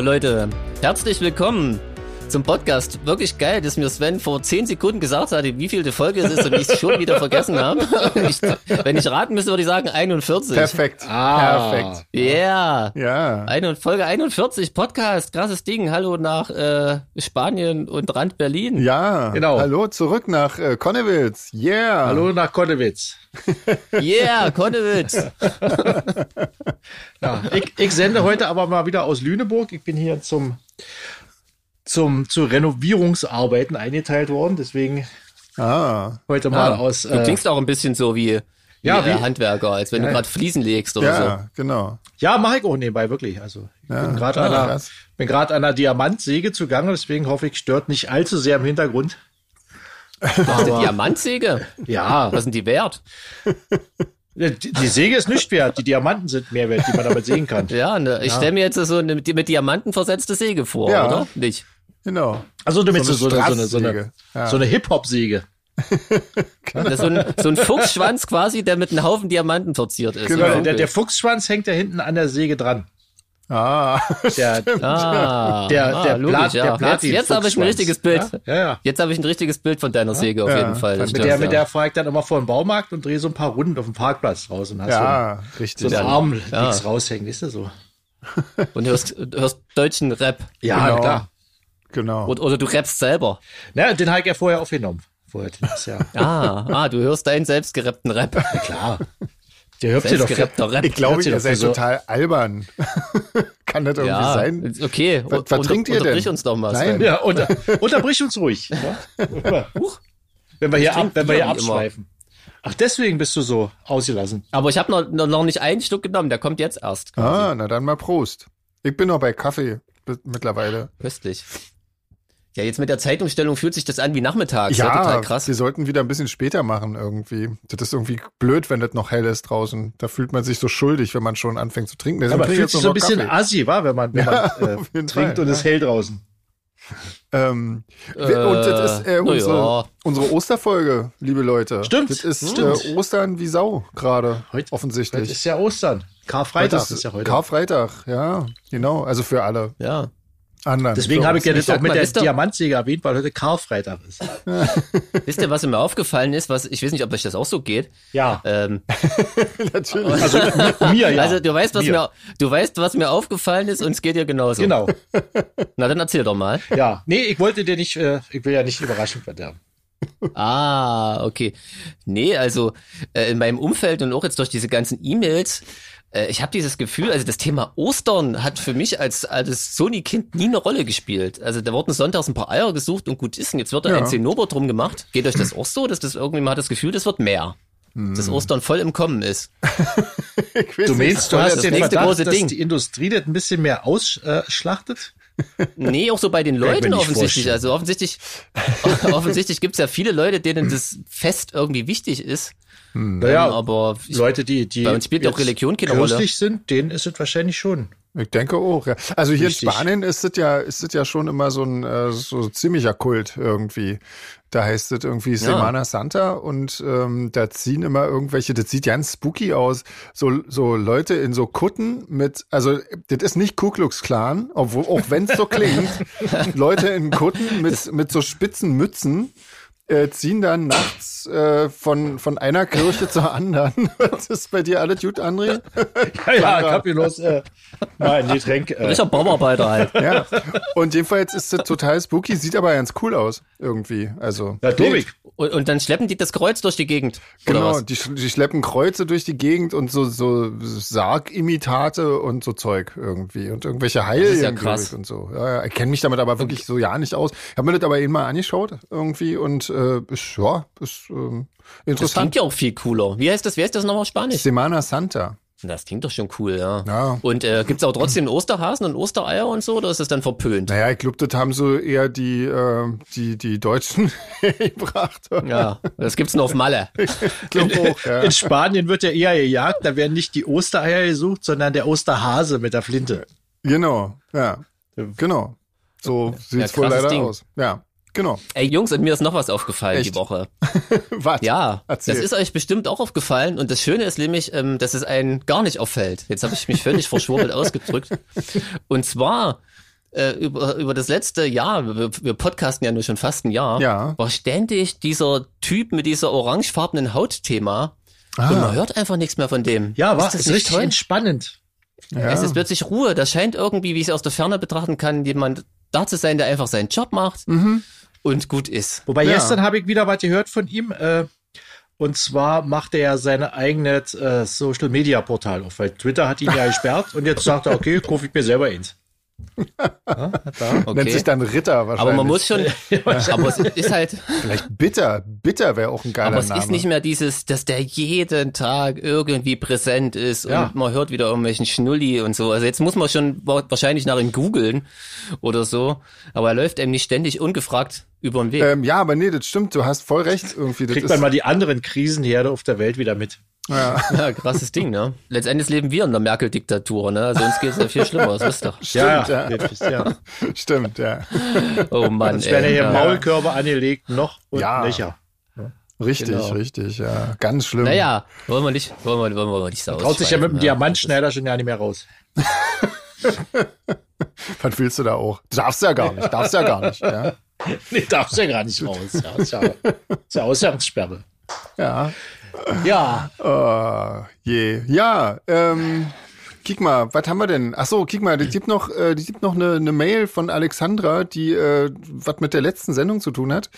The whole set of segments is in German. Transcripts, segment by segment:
Leute, herzlich willkommen zum Podcast. Wirklich geil, dass mir Sven vor 10 Sekunden gesagt hatte, wie viel die Folge es ist und ich es schon wieder vergessen habe. Ich, wenn ich raten müsste, würde ich sagen 41. Perfekt. Ah. Perfekt. Yeah. Ja. Ein, Folge 41, Podcast, krasses Ding. Hallo nach äh, Spanien und Rand Berlin. Ja. Genau. Hallo, zurück nach äh, Konnewitz. Yeah. Hallo nach Konnewitz. Yeah, Konnewitz. Ja, ich, ich sende heute aber mal wieder aus Lüneburg. Ich bin hier zum, zum, zu Renovierungsarbeiten eingeteilt worden. Deswegen Ah. heute mal Ah, aus. du Äh, klingst auch ein bisschen so wie, wie, Ja, wie- Handwerker, als wenn Ja, du gerade Fliesen legst oder Ja, genau. ja, mache ich auch nebenbei, wirklich. Also ich Ja, bin gerade ah, an, einer- bin an einer Diamantsäge zugange, deswegen hoffe ich, stört nicht allzu sehr im Hintergrund. so. Hast du Diamantsäge? Ja, Was sind die wert? die, die Säge ist nicht wert, die Diamanten sind mehr wert, die man damit sägen kann. Ja, ne, ich stelle mir jetzt so eine mit mit Diamanten versetzte Säge vor, Ja. oder? Nicht? Genau. Also du meinst So so, eine so, eine. Ja. so eine Hip-Hop-Säge. Ist so, ein, so ein Fuchsschwanz quasi, der mit einem Haufen Diamanten verziert ist. Genau. Der, der Fuchsschwanz hängt ja hinten an der Säge dran. Ah. Der, Ah, Der- ah, der logisch, Plat- ja. der Jetzt, Platin- jetzt habe ich ein richtiges Bild. Ja, ja. Jetzt habe ich ein richtiges Bild von deiner Säge auf Ja, jeden Fall. Mit stimmt, der, mit der fahre ich dann immer vor den Baumarkt und drehe so ein paar Runden auf dem Parkplatz raus und hast Ja, so, richtig. so einen Arm Ja. links raushängen, ist das so? Und hörst, hörst deutschen Rap. Ja, Genau. klar. Genau. Oder, oder du rappst selber. Na, den habe ich ja vorher aufgenommen. Vorher, das Jahr. Ah, ah, du hörst deinen selbstgerappten Rap. klar. Der hört sich doch für, Selbstgerappter Rap. Ich glaube, ihr seid so- total albern. Kann das irgendwie ja, sein? okay. Was, was trinkt ihr denn? Unterbrich uns doch mal. Nein. Ja, unter, unterbrich uns ruhig. Ja? Huch. Wenn wir hier, ab, wenn wir hier wie immer. abschweifen. Ach, deswegen bist du so ausgelassen. Aber ich habe noch, noch, noch nicht einen Stück genommen, der kommt jetzt erst. Ah, na dann mal Prost. Ich bin noch bei Kaffee mittlerweile. Köstlich. Ja, jetzt mit der Zeitumstellung fühlt sich das an wie nachmittags. Ja, Ja, total krass. wir sollten wieder ein bisschen später machen irgendwie. Das ist irgendwie blöd, wenn das noch hell ist draußen. Da fühlt man sich so schuldig, wenn man schon anfängt zu trinken. Deswegen Aber fühlt sich so ein bisschen Kaffee. assi, wa, wenn man, wenn Ja, man äh, trinkt Fall, und ja. es ist hell draußen. Ähm, wir- und das ist äh, na unsere, ja. unsere Osterfolge, liebe Leute. Stimmt, Das ist stimmt. Äh, Ostern wie Sau gerade, Heute- Heute offensichtlich. ist ja Ostern. Karfreitag Heute ist, ja heute. Karfreitag, ja, genau. Also für alle Ja. Anderen. Deswegen habe ich ja das auch mit der Diamantsäge erwähnt, weil heute Karfreitag ist. Wisst ihr, was mir aufgefallen ist? Was, ich weiß nicht, ob euch das auch so geht. Ja, Ähm, Natürlich. also mi- mir ja. Also du weißt, was Mir. mir, du weißt, was mir aufgefallen ist und es geht dir genauso. Genau. Na dann erzähl doch mal. Ja, nee, ich wollte dir nicht, äh, ich will ja nicht überraschend verderben. Ah, okay. Nee, also äh, in meinem Umfeld und auch jetzt durch diese ganzen E-Mails, äh, ich habe dieses Gefühl, also das Thema Ostern hat für mich als als Sony-Kind nie eine Rolle gespielt. Also da wurden sonntags ein paar Eier gesucht und gut ist. Und jetzt wird da Ja. ein Zinnober drum gemacht. Geht euch das auch so, dass das irgendwie man hat das Gefühl, das wird mehr. Dass Ostern voll im Kommen ist. Ich weiß Du meinst, du hast das nächste Verdacht, große dass Ding. die Industrie das ein bisschen mehr ausschlachtet? Nee, auch so bei den Leuten offensichtlich. vorstellen. Also offensichtlich, offensichtlich gibt's ja viele Leute, denen das Fest irgendwie wichtig ist. Naja, Ähm, aber Leute, die, die bei uns spielt jetzt Religion keine Rolle. sind, denen ist es wahrscheinlich schon. Ich denke auch, ja. Also hier Richtig. in Spanien ist es ja, ist es ja schon immer so ein äh, so ziemlicher Kult irgendwie. Da heißt es irgendwie Semana Santa und ähm, da ziehen immer irgendwelche, das sieht ganz spooky aus, so, so Leute in so Kutten mit, also das ist nicht Ku Klux Klan, obwohl, auch wenn es so klingt, Leute in Kutten mit, mit so spitzen Mützen äh, ziehen dann nachts äh, von, von einer Kirche zur anderen. Das ist bei dir alles gut, André? Ja, ja, ich hab bloß äh, mal ein Getränk. Äh, Richard Bauarbeiter halt. Ja. Und jedenfalls ist das total spooky, sieht aber ganz cool aus, irgendwie. Also. Domik, Und, und dann schleppen die das Kreuz durch die Gegend. Oder Genau, was? die, die schleppen Kreuze durch die Gegend und so, so Sargimitate und so Zeug irgendwie. Und irgendwelche Heilien ja glaub krass. ich, und so. Ja, ja, ich kenne mich damit aber wirklich so ja nicht aus. Ich habe mir das aber eben mal angeschaut irgendwie und äh, ist, ja, ist ähm, Das interessant. klingt ja auch viel cooler. Wie heißt das? Wie heißt das nochmal auf Spanisch? Semana Santa. Das klingt doch schon cool, ja. Ja. Und äh, gibt's auch trotzdem Osterhasen und Ostereier und so, oder ist das dann verpönt? Naja, ich glaube, das haben so eher die, äh, die, die Deutschen gebracht. Ja, das gibt's nur auf Malle. Ich glaube auch, ja. in Spanien wird ja eher gejagt, da werden nicht die Ostereier gesucht, sondern der Osterhase mit der Flinte. Genau, ja. Genau. So sieht's wohl krasses leider Ding. aus. Ja. Genau. Ey Jungs, und mir ist noch was aufgefallen Echt? die Woche. Was? Ja, Erzähl. das ist euch bestimmt auch aufgefallen und das Schöne ist nämlich, ähm, dass es einen gar nicht auffällt. Jetzt habe ich mich völlig verschwurbelt ausgedrückt. Und zwar äh, über, über das letzte Jahr, wir, wir podcasten ja nur schon fast ein Jahr, Ja. war ständig dieser Typ mit dieser orangefarbenen Hautthema und man hört einfach nichts mehr von dem. Ja, war ist das ist nicht richtig toll? entspannend. ja. Es ist plötzlich Ruhe. Da scheint irgendwie, wie ich es aus der Ferne betrachten kann, jemand da zu sein, der einfach seinen Job macht und gut ist. Wobei Ja. gestern habe ich wieder was gehört von ihm. Äh, und zwar macht er ja seine eigene äh, Social Media Portal auf, weil Twitter hat ihn ja gesperrt und jetzt sagt er, okay, kaufe ich mir selber eins. Ja, da. Nennt Okay. sich dann Ritter wahrscheinlich. Aber man muss schon, aber es ist halt, Vielleicht Bitter. Bitter wäre auch ein geiler aber es Name. ist nicht mehr dieses, dass der jeden Tag irgendwie präsent ist Ja. und man hört wieder irgendwelchen Schnulli und so. Also jetzt muss man schon wa- wahrscheinlich nach ihm googeln oder so, aber er läuft einem nicht ständig ungefragt über den Weg. ähm, ja, aber nee, das stimmt. Du hast voll recht irgendwie. Das Kriegt ist, man mal die anderen Krisenherde auf der Welt wieder mit. Ja. Ja, krasses Ding, ne? Letztendlich leben wir in der Merkel-Diktatur, ne? Also uns geht's ja viel schlimmer, das wisst ihr. Stimmt, ja. Stimmt, ja. ja. Stimmt, ja. Oh Mann, Es werden ja hier. Maulkörbe angelegt, noch und Ja. Löcher. Richtig, Genau. richtig, ja. Ganz schlimm. Naja, wollen wir nicht, wollen wir, wollen wir nicht so Traut sich ja mit dem Diamantschneider schon ja nicht mehr raus. Was willst du da auch? Darfst ja gar nicht, darfst ja gar nicht. Ja. Nee, darfst ja gar nicht raus. Ja, ist ja, ist ja Ausgangssperre. ja. Ja, Oh, je. Ja, ähm, kick mal, was haben wir denn? Ach so, kick mal, die gibt noch, äh, die gibt noch eine, eine Mail von Alexandra, die äh, was mit der letzten Sendung zu tun hat.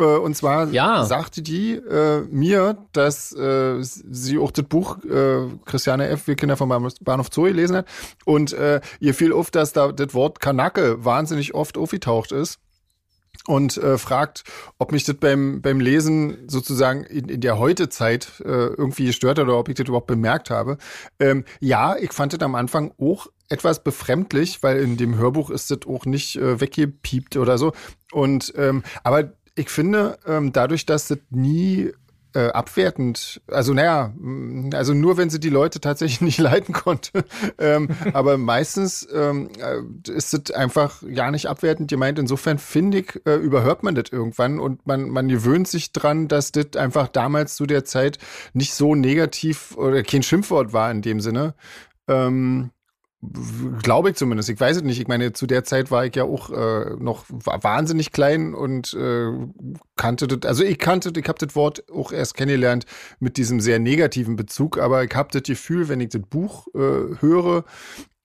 Äh, und zwar Ja. sagte die äh, mir, dass äh, sie auch das Buch äh, Christiane F., wir Kinder vom Bahnhof- Bahnhof Zoo gelesen hat. Und äh, ihr fiel auf, dass da das Wort Kanake wahnsinnig oft aufgetaucht ist und äh, fragt, ob mich das beim, beim Lesen sozusagen in, in der Heute-Zeit äh, irgendwie gestört hat oder ob ich das überhaupt bemerkt habe. Ähm, ja, ich fand das am Anfang auch etwas befremdlich, weil in dem Hörbuch ist das auch nicht äh, weggepiept oder so. Und ähm, aber ich finde, ähm, dadurch, dass das nie äh, abwertend, also naja, mh, also nur wenn sie die Leute tatsächlich nicht leiten konnte. ähm, aber meistens ähm, äh, ist es einfach ja nicht abwertend gemeint. Insofern finde ich, äh, überhört man das irgendwann und man, man gewöhnt sich dran, dass das einfach damals zu der Zeit nicht so negativ oder kein Schimpfwort war in dem Sinne. Ähm, Glaube ich zumindest. Ich weiß es nicht. Ich meine, zu der Zeit war ich ja auch äh, noch wa- wahnsinnig klein und äh, kannte das. Also ich kannte, ich habe das Wort auch erst kennengelernt mit diesem sehr negativen Bezug. Aber ich habe das Gefühl, wenn ich das Buch äh, höre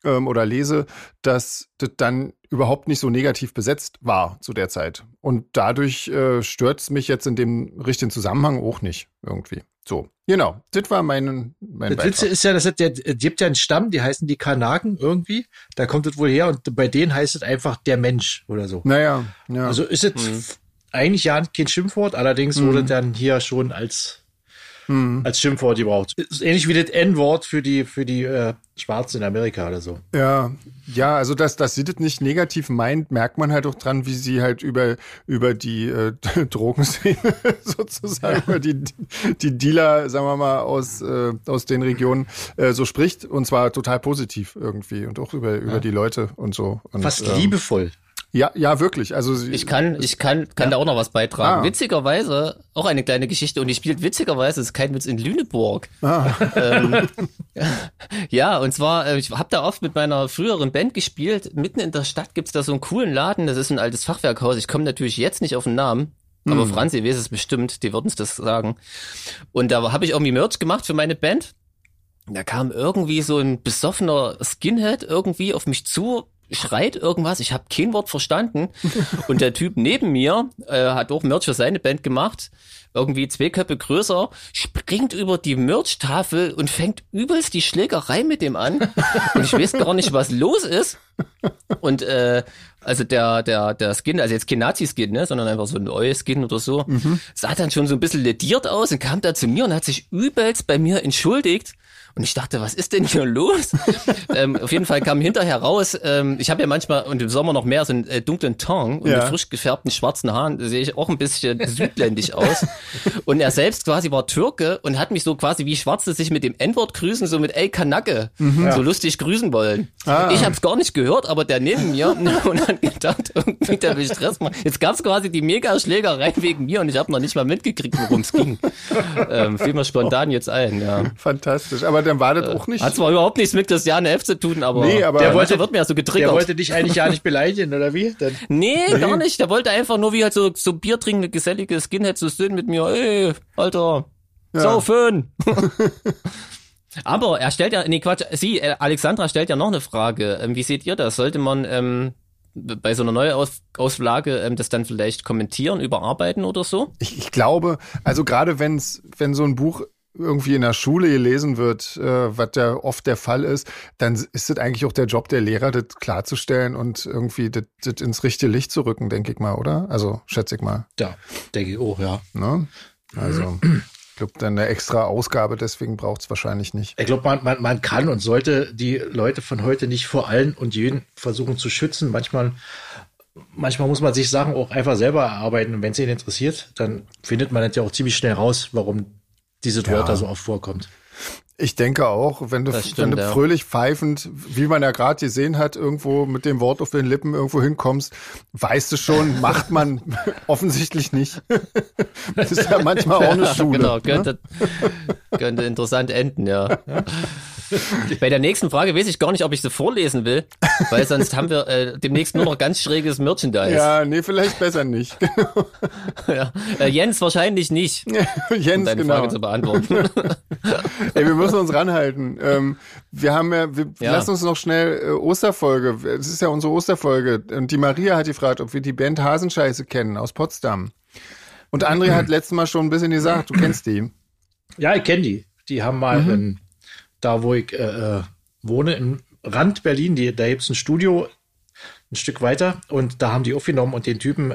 ähm, oder lese, dass das dann überhaupt nicht so negativ besetzt war zu der Zeit. Und dadurch äh, stört es mich jetzt in dem richtigen Zusammenhang auch nicht irgendwie. So, genau. Das war mein, mein Das Witze Beitrag. ist ja, dass es der, es gibt ja einen Stamm, die heißen die Kanaken irgendwie. Da kommt es wohl her und bei denen heißt es einfach der Mensch oder so. Naja, ja. Also ist es Mhm. eigentlich ja kein Schimpfwort, allerdings wurde dann hier schon als, als Schimpfwort gebraucht. Ist ähnlich wie das N-Wort für die, für die äh, Schwarzen in Amerika oder so. Ja, ja, also dass, dass sie das nicht negativ meint, merkt man halt auch dran, wie sie halt über, über die äh, Drogenszene sozusagen, über die, die Dealer, sagen wir mal, aus, äh, aus den Regionen äh, so spricht. Und zwar total positiv irgendwie und auch über, über die Leute und so. Und, Fast ähm, liebevoll. Ja, ja, wirklich. Also sie, Ich kann, ich kann, kann da auch noch was beitragen. Ah. Witzigerweise, auch eine kleine Geschichte, und die spielt witzigerweise, das ist kein Witz, in Lüneburg. Ah. Ähm, ja, und zwar, äh, ich habe da oft mit meiner früheren Band gespielt. Mitten in der Stadt gibt's da so einen coolen Laden, das ist ein altes Fachwerkhaus. Ich komme natürlich jetzt nicht auf den Namen. Aber Hm. Franzi weiß es bestimmt, die würden es das sagen. Und da habe ich irgendwie Merch gemacht für meine Band. Da kam irgendwie so ein besoffener Skinhead irgendwie auf mich zu, schreit irgendwas, ich habe kein Wort verstanden. Und der Typ neben mir äh, hat auch Merch für seine Band gemacht, irgendwie zwei Köpfe größer, springt über die Merch-Tafel und fängt übelst die Schlägerei mit dem an. Und ich weiß gar nicht, was los ist. Und äh, also der, der, der Skin, also jetzt kein Nazi-Skin, ne, sondern einfach so ein Eu-Skin oder so, sah dann schon so ein bisschen lediert aus und kam da zu mir und hat sich übelst bei mir entschuldigt Und ich dachte, was ist denn hier los? ähm, auf jeden Fall kam hinterher raus, ähm, ich habe ja manchmal und im Sommer noch mehr so einen äh, dunklen Ton und Ja. mit frisch gefärbten schwarzen Haaren da sehe ich auch ein bisschen südländisch aus. Und er selbst quasi war Türke und hat mich so quasi wie Schwarze sich mit dem N-Wort grüßen, so mit ey Kanacke, so lustig grüßen wollen. Ah. Ich habe es gar nicht gehört, aber der neben mir und hat gedacht, irgendwie der will Stress machen. Jetzt gab's quasi die Mega-Schlägerei wegen mir und ich habe noch nicht mal mitgekriegt, worum es ging. ähm, fiel mir spontan jetzt ein, ja. Fantastisch. Aber dann war das auch nicht. Hat zwar überhaupt nichts mit Christiane F. zu tun, aber, Nee, aber- Der der wollte- wird mir ja so Der getriggert. wollte dich eigentlich ja nicht beleidigen, oder wie? Dann, nee, gar nicht. Der wollte einfach nur wie halt so, so biertrinkende, gesellige Skinheads so sind mit mir. Ey, Alter, saufen. aber er stellt ja, nee, Quatsch, sie, äh, Alexandra stellt ja noch eine Frage. Ähm, wie seht ihr das? Sollte man ähm, bei so einer Neuauflage ähm, das dann vielleicht kommentieren, überarbeiten oder so? Ich, ich glaube, also gerade wenn's, wenn so ein Buch irgendwie in der Schule gelesen wird, äh, was ja oft der Fall ist, dann ist es eigentlich auch der Job der Lehrer, das klarzustellen und irgendwie das, das ins richtige Licht zu rücken, denke ich mal, oder? Also schätze ich mal. ja, denke ich auch, ja. Ne? Also ich glaube, dann eine extra Ausgabe, deswegen braucht es wahrscheinlich nicht. Ich glaube, man, man, man kann und sollte die Leute von heute nicht vor allen und jeden versuchen zu schützen. Manchmal, manchmal muss man sich Sachen auch einfach selber erarbeiten. Und wenn es ihn interessiert, dann findet man das ja auch ziemlich schnell raus, warum diese Ja. Wörter so oft vorkommt. Ich denke auch, wenn du, Das wenn stimmt, du ja. fröhlich pfeifend, wie man ja gerade gesehen hat, irgendwo mit dem Wort auf den Lippen irgendwo hinkommst, weißt du schon, macht man offensichtlich nicht. Das ist ja manchmal auch eine Schule. genau, ne? könnte, könnte interessant enden, ja. Bei der nächsten Frage weiß ich gar nicht, ob ich sie vorlesen will, weil sonst haben wir äh, demnächst nur noch ganz schräges Merchandise. Ja, nee, vielleicht besser nicht. Ja. Äh, Jens wahrscheinlich nicht, um Jens, deine genau. Frage zu beantworten. Ey, wir müssen uns ranhalten. Ähm, wir haben ja, wir Ja. lassen uns noch schnell äh, Osterfolge. Es ist ja unsere Osterfolge. Und die Maria hat gefragt, ob wir die Band Hasenscheiße kennen aus Potsdam. Und André hat letztes Mal schon ein bisschen gesagt, du kennst die. Ja, ich kenne die. Die haben mal Mhm. in, da, wo ich äh, äh, wohne, im Rand Berlin, die, da gibt's ein Studio ein Stück weiter und da haben die aufgenommen und den Typen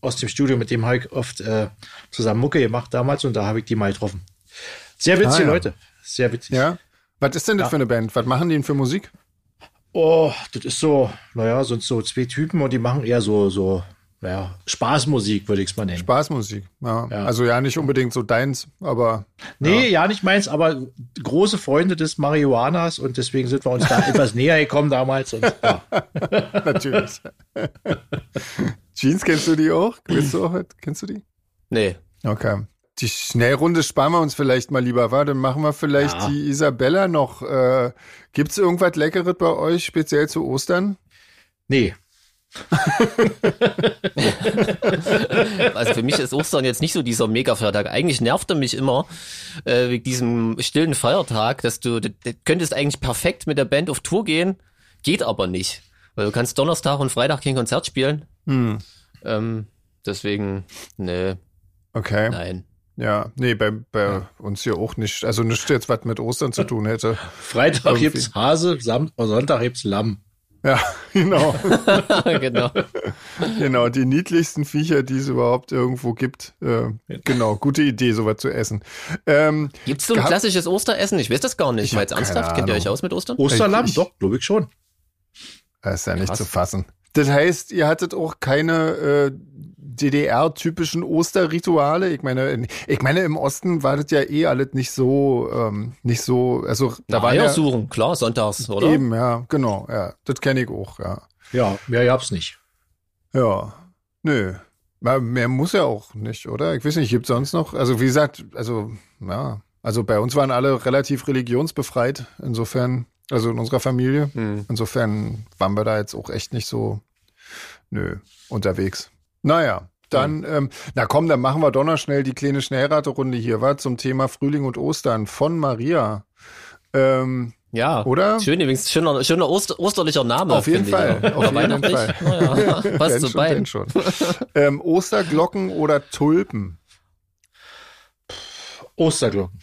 aus dem Studio, mit dem habe ich oft äh, zusammen Mucke gemacht damals und da habe ich die mal getroffen. Sehr witzige Ah, ja. Leute. Sehr witzig. Ja? Was ist denn das Ja. für eine Band? Was machen die denn für Musik? Oh, das ist so, naja, sind so zwei Typen und die machen eher so, so, naja, Spaßmusik, würde ich es mal nennen. Spaßmusik. Ja. Ja. Also ja, nicht unbedingt so deins, aber Nee, ja. nicht meins, aber große Freunde des Marihuanas und deswegen sind wir uns da etwas näher gekommen damals. Und, ja. natürlich. Jeans, kennst du die auch? Kennst du auch? Kennst du die? nee. Okay. Die Schnellrunde sparen wir uns vielleicht mal lieber, war? Dann machen wir vielleicht Ja. die Isabella noch. Äh, gibt's irgendwas Leckeres bei euch, speziell zu Ostern? Nee, Also für mich ist Ostern jetzt nicht so dieser Mega-Feiertag. Eigentlich nervt er mich immer äh, wegen diesem stillen Feiertag, dass du, du du könntest eigentlich perfekt mit der Band auf Tour gehen, geht aber nicht. Weil du kannst Donnerstag und Freitag kein Konzert spielen. Hm. Ähm, deswegen, nee, Okay. nein. Ja, nee, bei, bei uns hier auch nicht. Also nichts jetzt, was mit Ostern zu tun hätte. Freitag Irgendwie. gibt's Hase, Sam Sonntag gibt's Lamm. Ja, genau. genau. genau, die niedlichsten Viecher, die es überhaupt irgendwo gibt. Äh, genau, gute Idee, sowas zu essen. Ähm, Gibt's so ein Gab- klassisches Osteressen? Ich weiß das gar nicht. Ich Mal jetzt ernsthaft? Kennt ihr euch aus mit Ostern? Osterlamm, Ich- doch, glaube ich schon. das ist ja nicht Krass. zu fassen. Das heißt, ihr hattet auch keine äh, DDR-typischen Osterrituale. Ich meine, in- ich meine, im Osten war das ja eh alles nicht so, ähm, nicht so, also da Na, war Eier ja suchen, klar, sonntags, oder? eben, ja, genau, ja, das kenne ich auch, ja. Ja, mehr gab's nicht. Ja, nö. Mehr muss ja auch nicht, oder? Ich weiß nicht, gibt sonst noch? Also wie gesagt, also ja, also bei uns waren alle relativ religionsbefreit. Insofern, also in unserer Familie. Hm. Insofern waren wir da jetzt auch echt nicht so, nö, unterwegs. Naja, dann, ähm, na komm, dann machen wir doch noch schnell die kleine Schnellraterunde hier, war zum Thema Frühling und Ostern von Maria. Ähm, Ja. Oder? Schön übrigens, schöner, schöner Oster, osterlicher Name. Auf jeden ich Fall, auch. auf Oder jeden. Fall. Naja, passt zu beiden. schon. ähm, Osterglocken oder Tulpen? Osterglocken.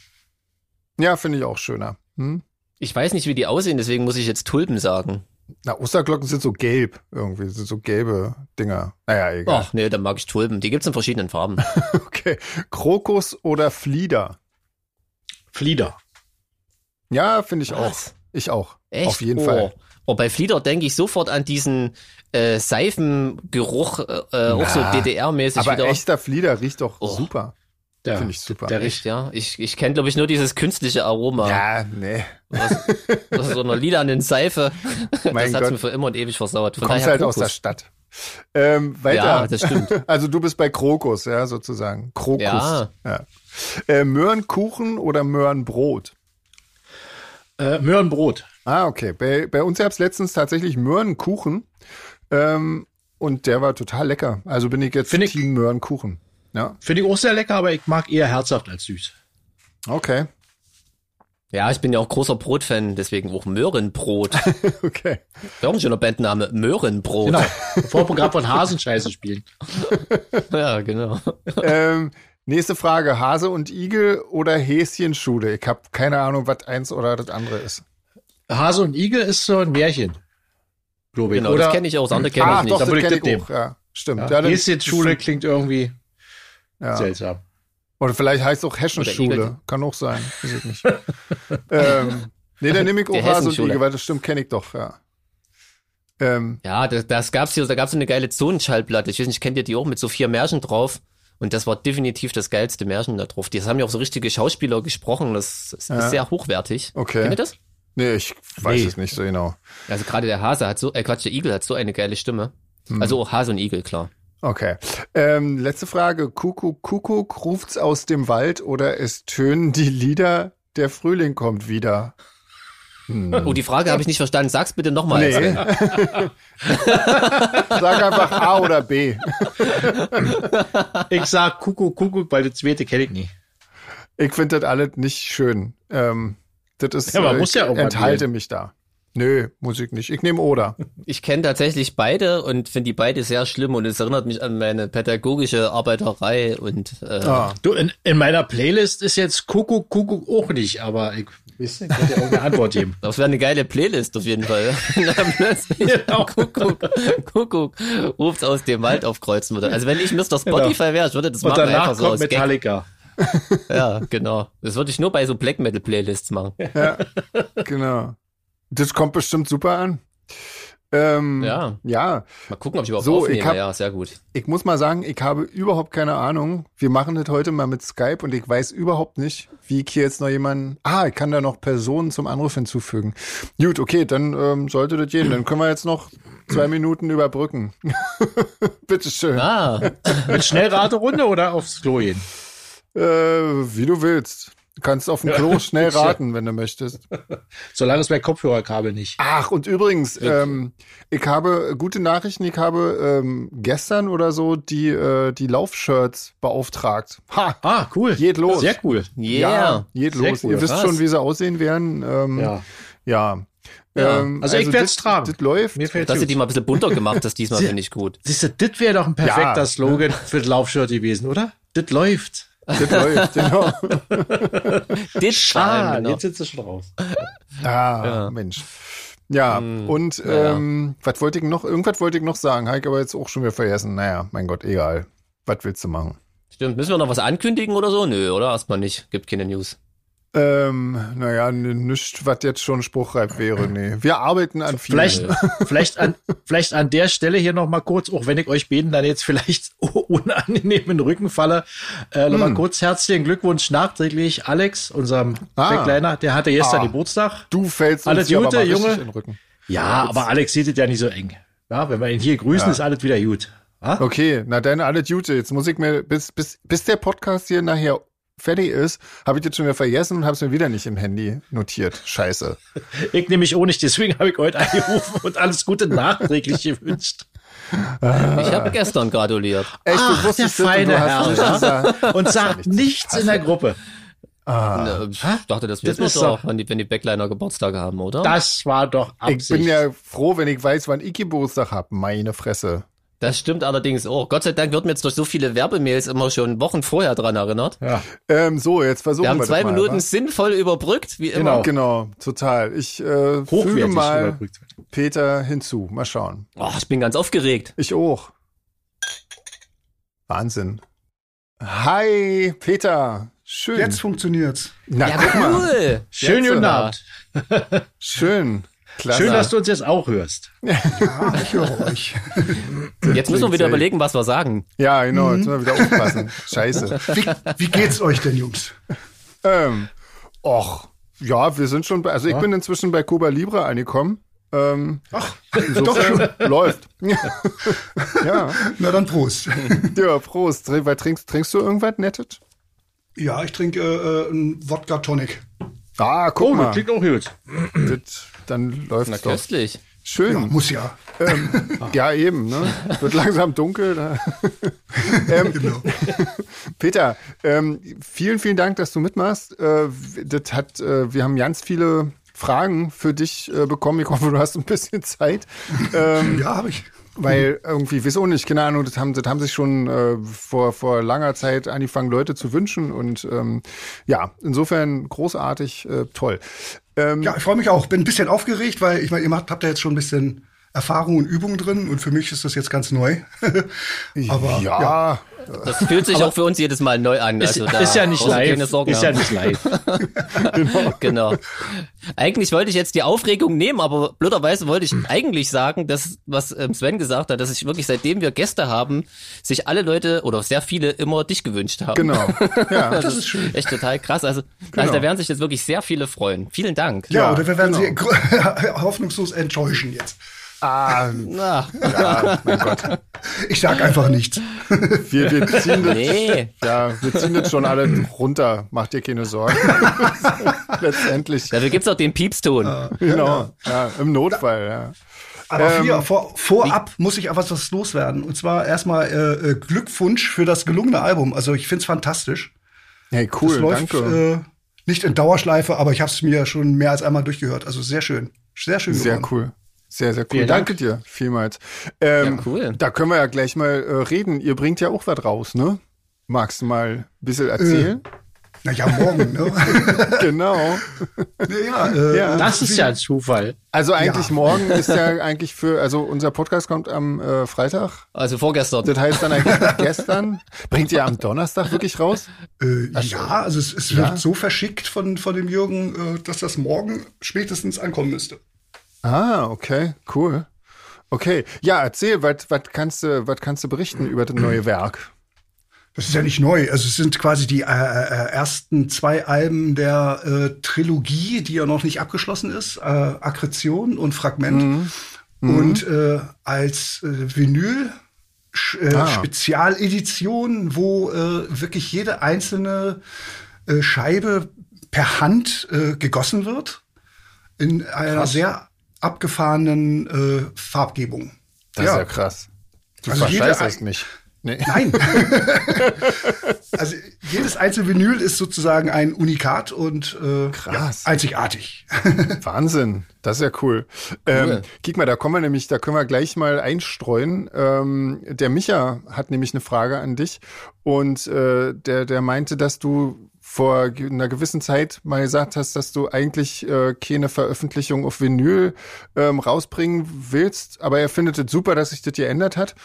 Ja, finde ich auch schöner. Hm? Ich weiß nicht, wie die aussehen, deswegen muss ich jetzt Tulpen sagen. Na, Osterglocken sind so gelb irgendwie, sind so gelbe Dinger. Naja, egal. Ach nee, dann mag ich Tulpen. Die gibt's in verschiedenen Farben. Okay. Krokus oder Flieder? Flieder. Ja, finde ich Was? auch. Ich auch. Echt? Auf jeden oh. Fall. Oh, bei Flieder denke ich sofort an diesen äh, Seifengeruch, äh, auch so DDR-mäßig Aber wieder. echter Flieder riecht doch Oh. super. Der, Finde ich super. Der Echt, ja. Ich, ich kenne, glaube ich, nur dieses künstliche Aroma. Ja, nee. Das ist so eine lilanen Seife. Mein das Gott. mir für immer und ewig versaut. Du Von kommst daher halt aus der. Stadt. Ähm, weiter. Ja, das stimmt. Also du bist bei Krokus, ja, sozusagen. Krokus. Ja. ja. Äh, Möhrenkuchen oder Möhrenbrot? äh, Möhrenbrot. Ah, okay. Bei, bei uns gab es letztens tatsächlich Möhrenkuchen. Ähm, und der war total lecker. Also bin ich jetzt Find ich- Team Möhrenkuchen. Ja, Finde ich auch sehr lecker, aber ich mag eher herzhaft als süß. okay. Ja, ich bin ja auch großer Brotfan, deswegen auch Möhrenbrot. Okay. Wäre auch ein schöner Bandname. Möhrenbrot. Genau. Gerade von Hasenscheiße spielen. Ja, genau. ähm, nächste Frage. Hase und Igel oder Häschenschule? Ich habe keine Ahnung, was eins oder das andere ist. Hase und Igel ist so ein Märchen. Glaube ich. Genau, Oder das kenne ich auch, das andere kenne ah, ich nicht. doch, Da das würde ich ich auch. Ja, stimmt. ja, Ja, Häschenschule klingt irgendwie Ja. seltsam. Oder vielleicht heißt es auch. Igel. Kann auch sein. Weiß ich nicht. ähm, nee, dann nehme ich auch Der Hase und Hessenschule. Igel, weil das stimmt, kenne ich doch, ja. Ähm, Ja, das, das gab's hier, da gab's so eine geile Zonenschallplatte. Ich weiß nicht, kennt ihr die auch mit so vier Märchen drauf? Und das war definitiv das geilste Märchen da drauf. Das haben ja auch so richtige Schauspieler gesprochen. Das ist, Ja. ist sehr hochwertig. Okay. Kennt ihr das? nee, ich weiß Nee. es nicht so genau. Also gerade der Hase hat so, äh Quatsch, der Igel hat so eine geile Stimme. Hm. Also auch Hase und Igel, klar. Okay. Ähm, letzte Frage. Kuckuck, Kuckuck, ruft's aus dem Wald oder es tönen die Lieder, der Frühling kommt wieder? Hm. Oh, die Frage habe ich nicht verstanden. Sag's bitte nochmal. Nee. Sag einfach A oder B. Ich sag Kuckuck, Kuckuck, weil das zweite kenne ich nie. Ich finde das alles nicht schön. Ähm, das ist, Ja, man äh, muss ja ich irgendwann enthalte mich da. Nö, Musik nicht. Ich nehme oder. Ich kenne tatsächlich beide und finde die beide sehr schlimm und es erinnert mich an meine pädagogische Arbeiterei und äh, Ah. Du, in, in meiner Playlist ist jetzt Kuckuck, Kuckuck auch nicht, aber ich weiß nicht, ich könnte ja irgendeine Antwort geben. das wäre eine geile Playlist auf jeden Fall. Genau. Kuckuck, Kuckuck ruft aus dem Wald auf Kreuzmutter. Also wenn ich Mr. Spotify wäre, ich würde das Und machen danach einfach so kommt aus Gag. Metallica. Ja, genau. Das würde ich nur bei so Black Metal Playlists machen. Ja, genau. Das kommt bestimmt super an. Ähm, Ja. Ja, Mal gucken, ob ich überhaupt So, ich aufnehme. hab- ja, sehr gut. ich muss mal sagen, ich habe überhaupt keine Ahnung. Wir machen das heute mal mit Skype und ich weiß überhaupt nicht, wie ich hier jetzt noch jemanden. Ah, ich kann da noch Personen zum Anruf hinzufügen. Gut, okay, dann ähm, sollte das gehen. Dann können wir jetzt noch zwei Minuten überbrücken. Bitteschön. Ah, Mit Schnellraterunde oder aufs Klo gehen? Äh, wie du willst. Du kannst auf dem Klo schnell raten, wenn du möchtest. Solange es mein Kopfhörerkabel nicht. Ach, und übrigens, ähm, ich habe gute Nachrichten. Ich habe ähm, gestern oder so die, äh, die Laufshirts beauftragt. Ha! Ah, cool. Geht los. Sehr cool. yeah. geht Sehr los. cool. Ihr wisst Was? schon, wie sie aussehen werden. Ähm, ja. Ja. ja. Ja. Ähm, Also ich werd's das- tragen. Das läuft. Mir fällt Dass du gut. die mal ein bisschen bunter gemacht hast, diesmal finde ich gut. Siehst du, das wäre doch ein perfekter Ja. Slogan für das Laufshirt gewesen, oder? Das läuft. Das läuft, genau. Das Ah, genau. jetzt sind sie schon raus. Ah, Ja. Mensch. Ja, Hm, und naja. ähm, was wollte ich noch? Irgendwas wollte ich noch sagen, habe ich aber jetzt auch schon wieder vergessen. Naja, mein Gott, egal. Was willst du machen? Stimmt. Müssen wir noch was ankündigen oder so? Nö, oder? Erstmal nicht. Gibt keine News. Ähm, naja, nichts, was jetzt schon spruchreif wäre. Nee. Wir arbeiten an viel. Vielleicht, vielleicht, an, vielleicht an der Stelle hier noch mal kurz, auch wenn ich euch beten dann jetzt vielleicht unangenehm in den Rücken falle, äh, noch mal Hm. kurz herzlichen Glückwunsch nachträglich Alex, unserem Ah. Backliner, der hatte gestern Ah. Geburtstag. Du fällst Alles uns Gute, Junge. in den Rücken. Ja, aber Alex sieht es ja nicht so eng. Ja, wenn wir ihn hier grüßen, Ja. ist alles wieder gut. Ja? Okay, na dann alle Duty. Jetzt muss ich mir, bis, bis, bis der Podcast hier nachher fertig ist, habe ich jetzt schon wieder vergessen und habe es mir wieder nicht im Handy notiert. Scheiße. Ich nehme mich auch nicht, deswegen habe ich heute angerufen und alles Gute nachträglich gewünscht. Ich habe gestern gratuliert. Echt, Ach, du wusstest der das und feine du Herr. Und sagt nichts in der Gruppe. Ah, Ich dachte, das Das wissen wir doch, wenn die, wenn die Backliner Geburtstage haben, oder? Das war doch ich Absicht. bin ja froh, wenn ich weiß, wann ich Geburtstag hab. Meine Fresse. Das stimmt allerdings auch. Gott sei Dank wird mir jetzt durch so viele Werbemails immer schon Wochen vorher dran erinnert. ja. Ähm, so, jetzt versuchen Wir wir, haben das zwei mal, Minuten wa? sinnvoll überbrückt, wie immer. Genau, total. Ich äh, füge mal überbrückt. Peter hinzu. Mal schauen. Oh, ich bin ganz aufgeregt. Ich auch. Wahnsinn. Hi, Peter. Schön. Jetzt funktioniert's. Na, Ja, guck mal. cool. Schön, Jetzt guten. Abend. Schön. Klasse. Schön, dass du uns jetzt auch hörst. Ja, ich höre euch. Jetzt müssen wir wieder überlegen, was wir sagen. Ja, genau. Jetzt müssen wir wieder aufpassen. Scheiße. Wie, wie geht's euch denn, Jungs? Ähm, och, ja, wir sind schon bei, also ich bin inzwischen bei Cuba Libre angekommen. Ähm, Ach, doch schon. läuft. ja, Na dann Prost. ja, Prost. Was trinkst, trinkst du irgendwas Nettes? Ja, ich trinke äh, einen Wodka Tonic. Ah, guck Oh, mal. das klingt auch gut. Das, dann läuft es doch. köstlich. Schön. Ja, Ja, muss ja. eben, ne? Wird langsam dunkel. Ähm, Genau. Peter, ähm, vielen, vielen Dank, dass du mitmachst. Äh, das hat, äh, wir haben ganz viele Fragen für dich äh, bekommen. Ich hoffe, du hast ein bisschen Zeit. Ähm, Ja, habe ich. Weil irgendwie, wieso nicht, keine Ahnung, das haben, das haben sich schon äh, vor, vor langer Zeit angefangen, Leute zu wünschen. Und ähm, ja, insofern großartig, äh, toll. Ähm, Ja, ich freue mich auch. Bin ein bisschen aufgeregt, weil ich meine, ihr macht, habt ja jetzt schon ein bisschen Erfahrung und Übung drin und für mich ist das jetzt ganz neu. Aber ja, ja. Das fühlt sich auch für uns jedes Mal neu an. Ist, Also da ist ja nicht live. Sorgen Ist ja haben. nicht live. genau. Eigentlich wollte ich jetzt die Aufregung nehmen, aber blöderweise wollte ich eigentlich sagen, dass, was ähm, Sven gesagt hat, dass sich wirklich seitdem wir Gäste haben, sich alle Leute oder sehr viele immer dich gewünscht haben. genau. Ja, Das ist schön. Echt total krass. Also, also da werden sich jetzt wirklich sehr viele freuen. Vielen Dank. Ja, Ja, oder wir werden genau. sie hoffnungslos enttäuschen jetzt. Ah, Na, ja, mein Gott. Ich sag einfach nichts. Wir, wir ziehen das, nee. ja, wir ziehen das schon alle runter. Mach dir keine Sorgen. Letztendlich. Dafür gibt's auch den Piepston. Genau. Ja, im Notfall, ja. Aber Ähm, hier, vor, vorab muss ich aber was loswerden. Und zwar erstmal äh, äh, Glückwunsch für das gelungene Album. Also ich find's fantastisch. Hey, Es cool, läuft danke. äh, nicht in Dauerschleife, aber ich habe es mir schon mehr als einmal durchgehört. Also sehr schön. Sehr schön Sehr geworden. cool. Sehr, sehr cool. Vielen Danke Dank. dir vielmals. Ähm, Ja, cool. Da können wir ja gleich mal äh, reden. Ihr bringt ja auch was raus, ne? Magst du mal ein bisschen erzählen? Na ja, morgen, ne? genau. ja, äh, Ja. Das ist ja ein Zufall. Also eigentlich Ja. morgen ist ja eigentlich für, also unser Podcast kommt am äh, Freitag. Also vorgestern. Das heißt dann eigentlich gestern. Bringt ihr am Donnerstag wirklich raus? Äh, ja, also es, es wird so verschickt von, von dem Jürgen, äh, dass das morgen spätestens ankommen müsste. Ah, okay, cool. Okay, ja, erzähl, was kannst du, was kannst du berichten über das neue Werk? Das ist ja nicht neu. Also es sind quasi die äh, äh, ersten zwei Alben der äh, Trilogie, die ja noch nicht abgeschlossen ist. Äh, Akkretion und Fragment. Und äh, als äh, Vinyl Ah. Spezialedition, wo äh, wirklich jede einzelne äh, Scheibe per Hand äh, gegossen wird. In einer sehr abgefahrenen äh, Farbgebung. Das ist ja krass. Du Also jede verscheißerst Ei- mich. Nee. Nein. also jedes einzelne Vinyl ist sozusagen ein Unikat und äh, Krass. Ja, einzigartig. Wahnsinn, das ist ja cool. Ähm, Cool. Kick mal, da kommen wir nämlich, da können wir gleich mal einstreuen. Ähm, der Micha hat nämlich eine Frage an dich und äh, der, der meinte, dass du vor einer gewissen Zeit mal gesagt hast, dass du eigentlich äh, keine Veröffentlichung auf Vinyl ähm, rausbringen willst, aber er findet es super, dass sich das geändert hat.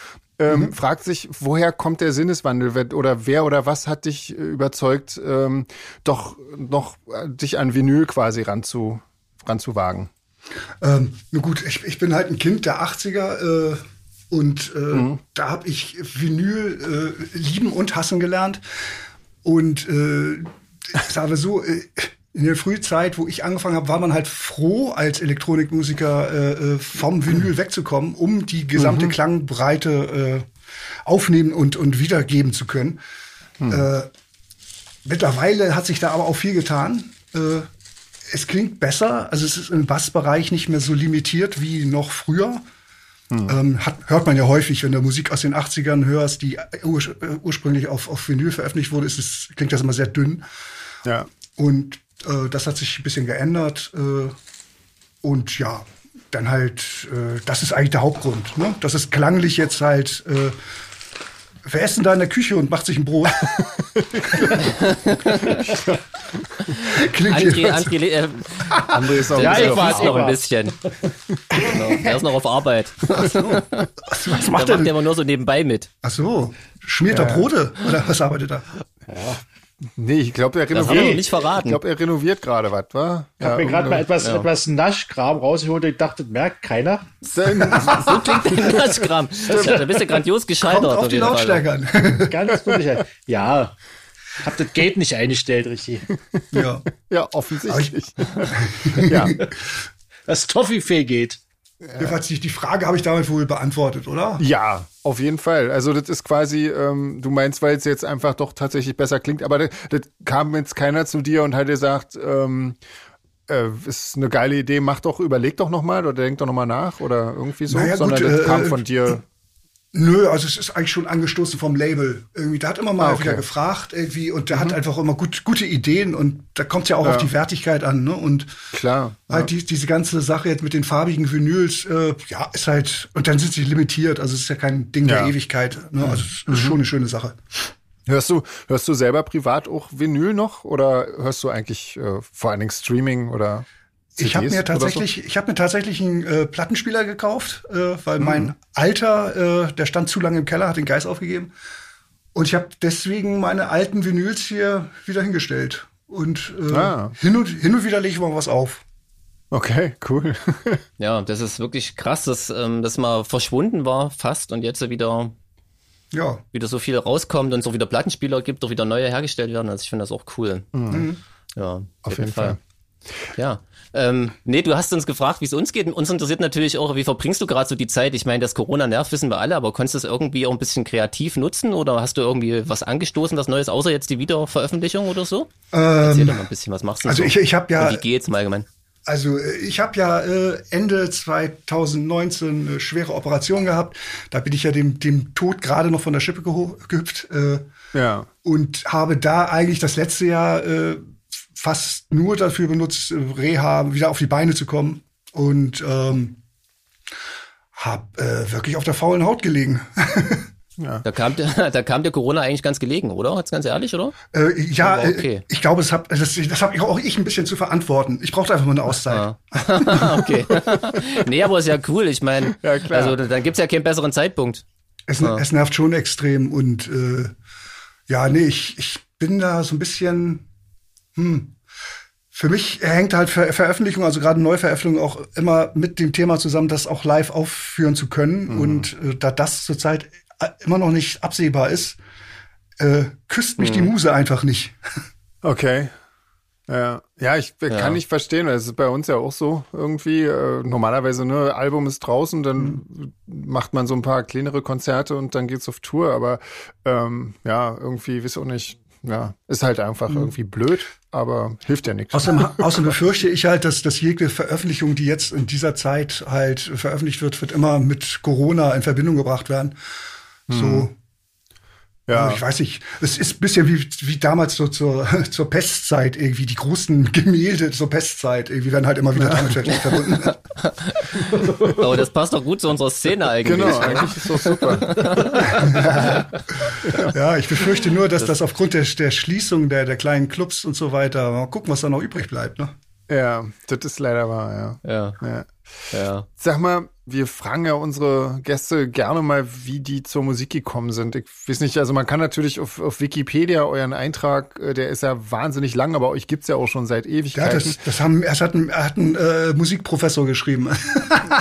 Ähm, Fragt sich, woher kommt der Sinneswandel oder wer oder was hat dich äh, überzeugt, ähm, doch noch äh, dich an Vinyl quasi ranzu, ranzuwagen? ähm, nun gut, ich, ich bin halt ein Kind der 80er äh, und äh, da habe ich Vinyl äh, lieben und hassen gelernt. Und äh, ich sage so, äh, in der Frühzeit, wo ich angefangen habe, war man halt froh, als Elektronikmusiker äh, äh, vom Vinyl wegzukommen, um die gesamte Klangbreite äh, aufnehmen und, und wiedergeben zu können. Äh, mittlerweile hat sich da aber auch viel getan. Äh, es klingt besser, also es ist im Bassbereich nicht mehr so limitiert wie noch früher. Ähm, hat, hört man ja häufig, wenn du Musik aus den 80ern hörst, die ur, äh, ursprünglich auf, auf Vinyl veröffentlicht wurde, ist es, klingt das immer sehr dünn. Ja. Und äh, das hat sich ein bisschen geändert. Äh, und ja, dann halt, äh, das ist eigentlich der Hauptgrund. Ne? Das ist klanglich jetzt halt, äh, wer ist denn da in der Küche und macht sich ein Brot? Klingt André, André, äh, André ist noch ein ich bisschen war- noch ein bisschen. Genau. Er ist noch auf Arbeit. was Da macht er macht er denn? aber nur so nebenbei mit. Ach so, schmiert er Brote? Oder was arbeitet er? Nee, ich glaube, er Das haben wir renoviert. nicht verraten. Ich glaube, er renoviert gerade was, wa? Ich habe mir gerade mal etwas, ja. etwas Naschkram rausgeholt und ich dachte, merkt keiner. So klingt der Naschkram. Da bist du grandios gescheitert. Kommt auf die jeden Fall. Lautstärke an. Ganz wirklich. Ja, hab das Gate nicht eingestellt, richtig. ja. ja, offensichtlich. ja. Das Toffifee geht. Jedenfalls die, die Frage habe ich damit wohl beantwortet, oder? ja, auf jeden Fall. Also das ist quasi, ähm, du meinst, weil es jetzt einfach doch tatsächlich besser klingt, aber das, das kam jetzt keiner zu dir und hat gesagt, ähm, äh, ist eine geile Idee, mach doch, überleg doch nochmal oder denk doch nochmal nach oder irgendwie so, Naja, sondern gut, das äh, kam von dir. Nö, also es ist eigentlich schon angestoßen vom Label. Irgendwie, da hat immer mal Ah, okay. wieder gefragt irgendwie und der hat einfach immer gut, gute Ideen und da kommt ja auch auf die Wertigkeit an, ne? Und Klar. halt die, diese ganze Sache jetzt mit den farbigen Vinyls, äh, ja, ist halt, und dann sind sie limitiert, also es ist ja kein Ding Ja. der Ewigkeit. Ne? Also es ist schon eine schöne Sache. Hörst du, hörst du selber privat auch Vinyl noch oder hörst du eigentlich äh, vor allen Dingen Streaming oder Ich habe CDs mir tatsächlich, ich habe mir tatsächlich einen äh, Plattenspieler gekauft, äh, weil mein Alter, äh, der stand zu lange im Keller, hat den Geist aufgegeben. Und ich habe deswegen meine alten Vinyls hier wieder hingestellt. Und äh, Ah. hin, und, hin und wieder lege ich mal was auf. so? Okay, cool. Ja, das ist wirklich krass, dass ähm, das mal verschwunden war fast und jetzt wieder Ja. wieder so viel rauskommt und so wieder Plattenspieler gibt, auch wieder neue hergestellt werden. Also ich finde das auch cool. Ja, Auf jeden Fall. Ja. Ähm, nee, du hast uns gefragt, wie es uns geht. Uns interessiert natürlich auch, wie verbringst du gerade so die Zeit? Ich meine, das Corona nervt, wissen wir alle, aber konntest du es irgendwie auch ein bisschen kreativ nutzen oder hast du irgendwie was angestoßen, was Neues, außer jetzt die Wiederveröffentlichung oder so? Erzähl doch mal ein bisschen, was machst du Also so? ich, ich habe ja, Und wie geht's im Allgemeinen? also äh, ich habe ja äh, Ende 2019 eine schwere Operation gehabt. Da bin ich ja dem, dem Tod gerade noch von der Schippe gehüpft. Äh, Ja. und habe da eigentlich das letzte Jahr äh, fast nur dafür benutzt, äh, Reha wieder auf die Beine zu kommen und ähm, habe äh, wirklich auf der faulen Haut gelegen. Da kam, der, da kam der Corona eigentlich ganz gelegen, oder? Jetzt ganz ehrlich, oder? äh, ja, Aber okay. äh, ich glaube, es hab, das, das habe ich auch ich ein bisschen zu verantworten. Ich brauchte einfach mal eine Auszeit. Ah. okay. nee, aber ist ja cool. Ich meine, Ja, also dann gibt's ja keinen besseren Zeitpunkt. Es, es nervt schon extrem und äh, ja, nee, ich, ich bin da so ein bisschen, hm, für mich hängt halt Ver Veröffentlichung, also gerade Neuveröffentlichung auch immer mit dem Thema zusammen, das auch live aufführen zu können. Und äh, da das zurzeit äh, immer noch nicht absehbar ist, äh, küsst mich die Muse einfach nicht. Okay. Ja, ja ich äh, kann nicht verstehen, weil es ist bei uns ja auch so irgendwie. Äh, normalerweise, ne, Album ist draußen, dann macht man so ein paar kleinere Konzerte und dann geht's auf Tour, aber ähm, ja, irgendwie, weiß auch nicht, ja, ist halt einfach irgendwie blöd, aber hilft ja nichts. Außerdem, außerdem befürchte ich halt, dass, dass jede Veröffentlichung, die jetzt in dieser Zeit halt veröffentlicht wird, wird immer mit Corona in Verbindung gebracht werden. So, Ja, Ich weiß nicht, es ist ein bisschen wie, wie damals so zur, zur Pestzeit irgendwie, die großen Gemälde zur Pestzeit irgendwie werden halt immer wieder damit verbunden. Aber das passt doch gut zu unserer Szene eigentlich. genau, eigentlich ist das super. ja, ich befürchte nur, dass das, aufgrund der, der Schließung der, der kleinen Clubs und so weiter, mal gucken, was da noch übrig bleibt, ne? Ja, das ist leider wahr, ja. Ja, ja. ja. Sag mal, wir fragen ja unsere Gäste gerne mal, wie die zur Musik gekommen sind. Ich weiß nicht, also man kann natürlich auf, auf Wikipedia euren Eintrag, äh, der ist ja wahnsinnig lang, aber euch gibt's ja auch schon seit Ja, Ewigkeiten. das, das haben, er hat einen, er hat einen äh, Musikprofessor geschrieben.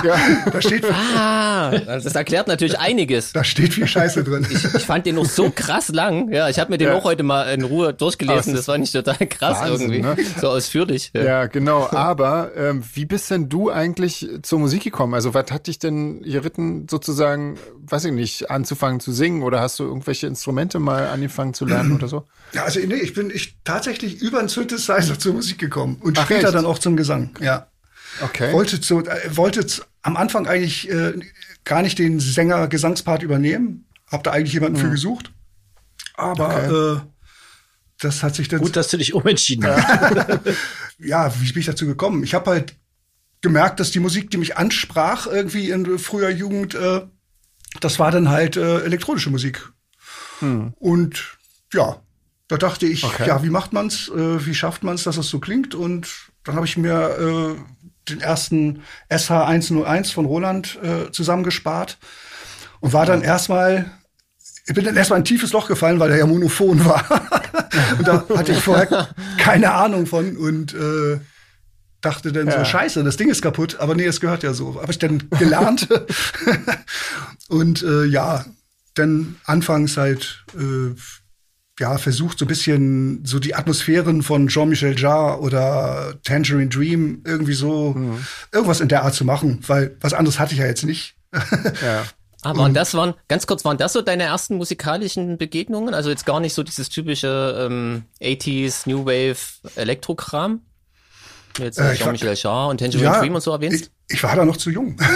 Ja. da steht, Ah, das erklärt natürlich einiges. da steht viel Scheiße drin. Ich fand den noch so krass lang. Ja, ich habe mir den Ja. auch heute mal in Ruhe durchgelesen. es Das fand ich total krass Wahnsinn, irgendwie. ne? So ausführlich. Ja. Ja, genau. Aber ähm, wie bist denn du eigentlich zur Musik gekommen? Also was hat dich denn geritten, sozusagen, weiß ich nicht, anzufangen zu singen oder hast du irgendwelche Instrumente mal angefangen zu lernen oder so? Ja, also nee, ich bin ich tatsächlich über einen Synthesizer zur Musik gekommen und Ach, später echt? dann auch zum Gesang. Ja. Okay. Wollte, zu, äh, wollte zu, am Anfang eigentlich äh, gar nicht den Sänger-Gesangspart übernehmen. Hab da eigentlich jemanden für gesucht. Aber äh, das hat sich dann. Gut, dass du dich umentschieden hast. ja, wie bin ich dazu gekommen? Ich habe halt gemerkt, dass die Musik, die mich ansprach, irgendwie in früher Jugend, äh, das war dann halt äh, elektronische Musik. Und ja, da dachte ich, Okay. ja, wie macht man's? Äh, wie schafft man's, dass es so klingt? Und dann habe ich mir äh, den ersten SH101 von Roland äh, zusammengespart und war dann erstmal ich bin dann erstmal ein tiefes Loch gefallen, weil er ja monophon war. und da hatte ich vorher keine Ahnung von und äh, dachte dann ja. so, scheiße, das Ding ist kaputt. Aber nee, es gehört ja so. Habe ich dann gelernt. und äh, ja, dann anfangs halt äh, ja, versucht so ein bisschen so die Atmosphären von Jean-Michel Jarre oder Tangerine Dream irgendwie so mhm. irgendwas in der Art zu machen, weil was anderes hatte ich ja jetzt nicht. ja. Aber ah, und das waren, ganz kurz, waren das so deine ersten musikalischen Begegnungen? Also jetzt gar nicht so dieses typische ähm, 80s, New Wave, Elektrokram? Jetzt äh, Jean-Michel Jarre und Tangerine ja, Dream und so erwähnst? Ich, ich war da noch zu jung.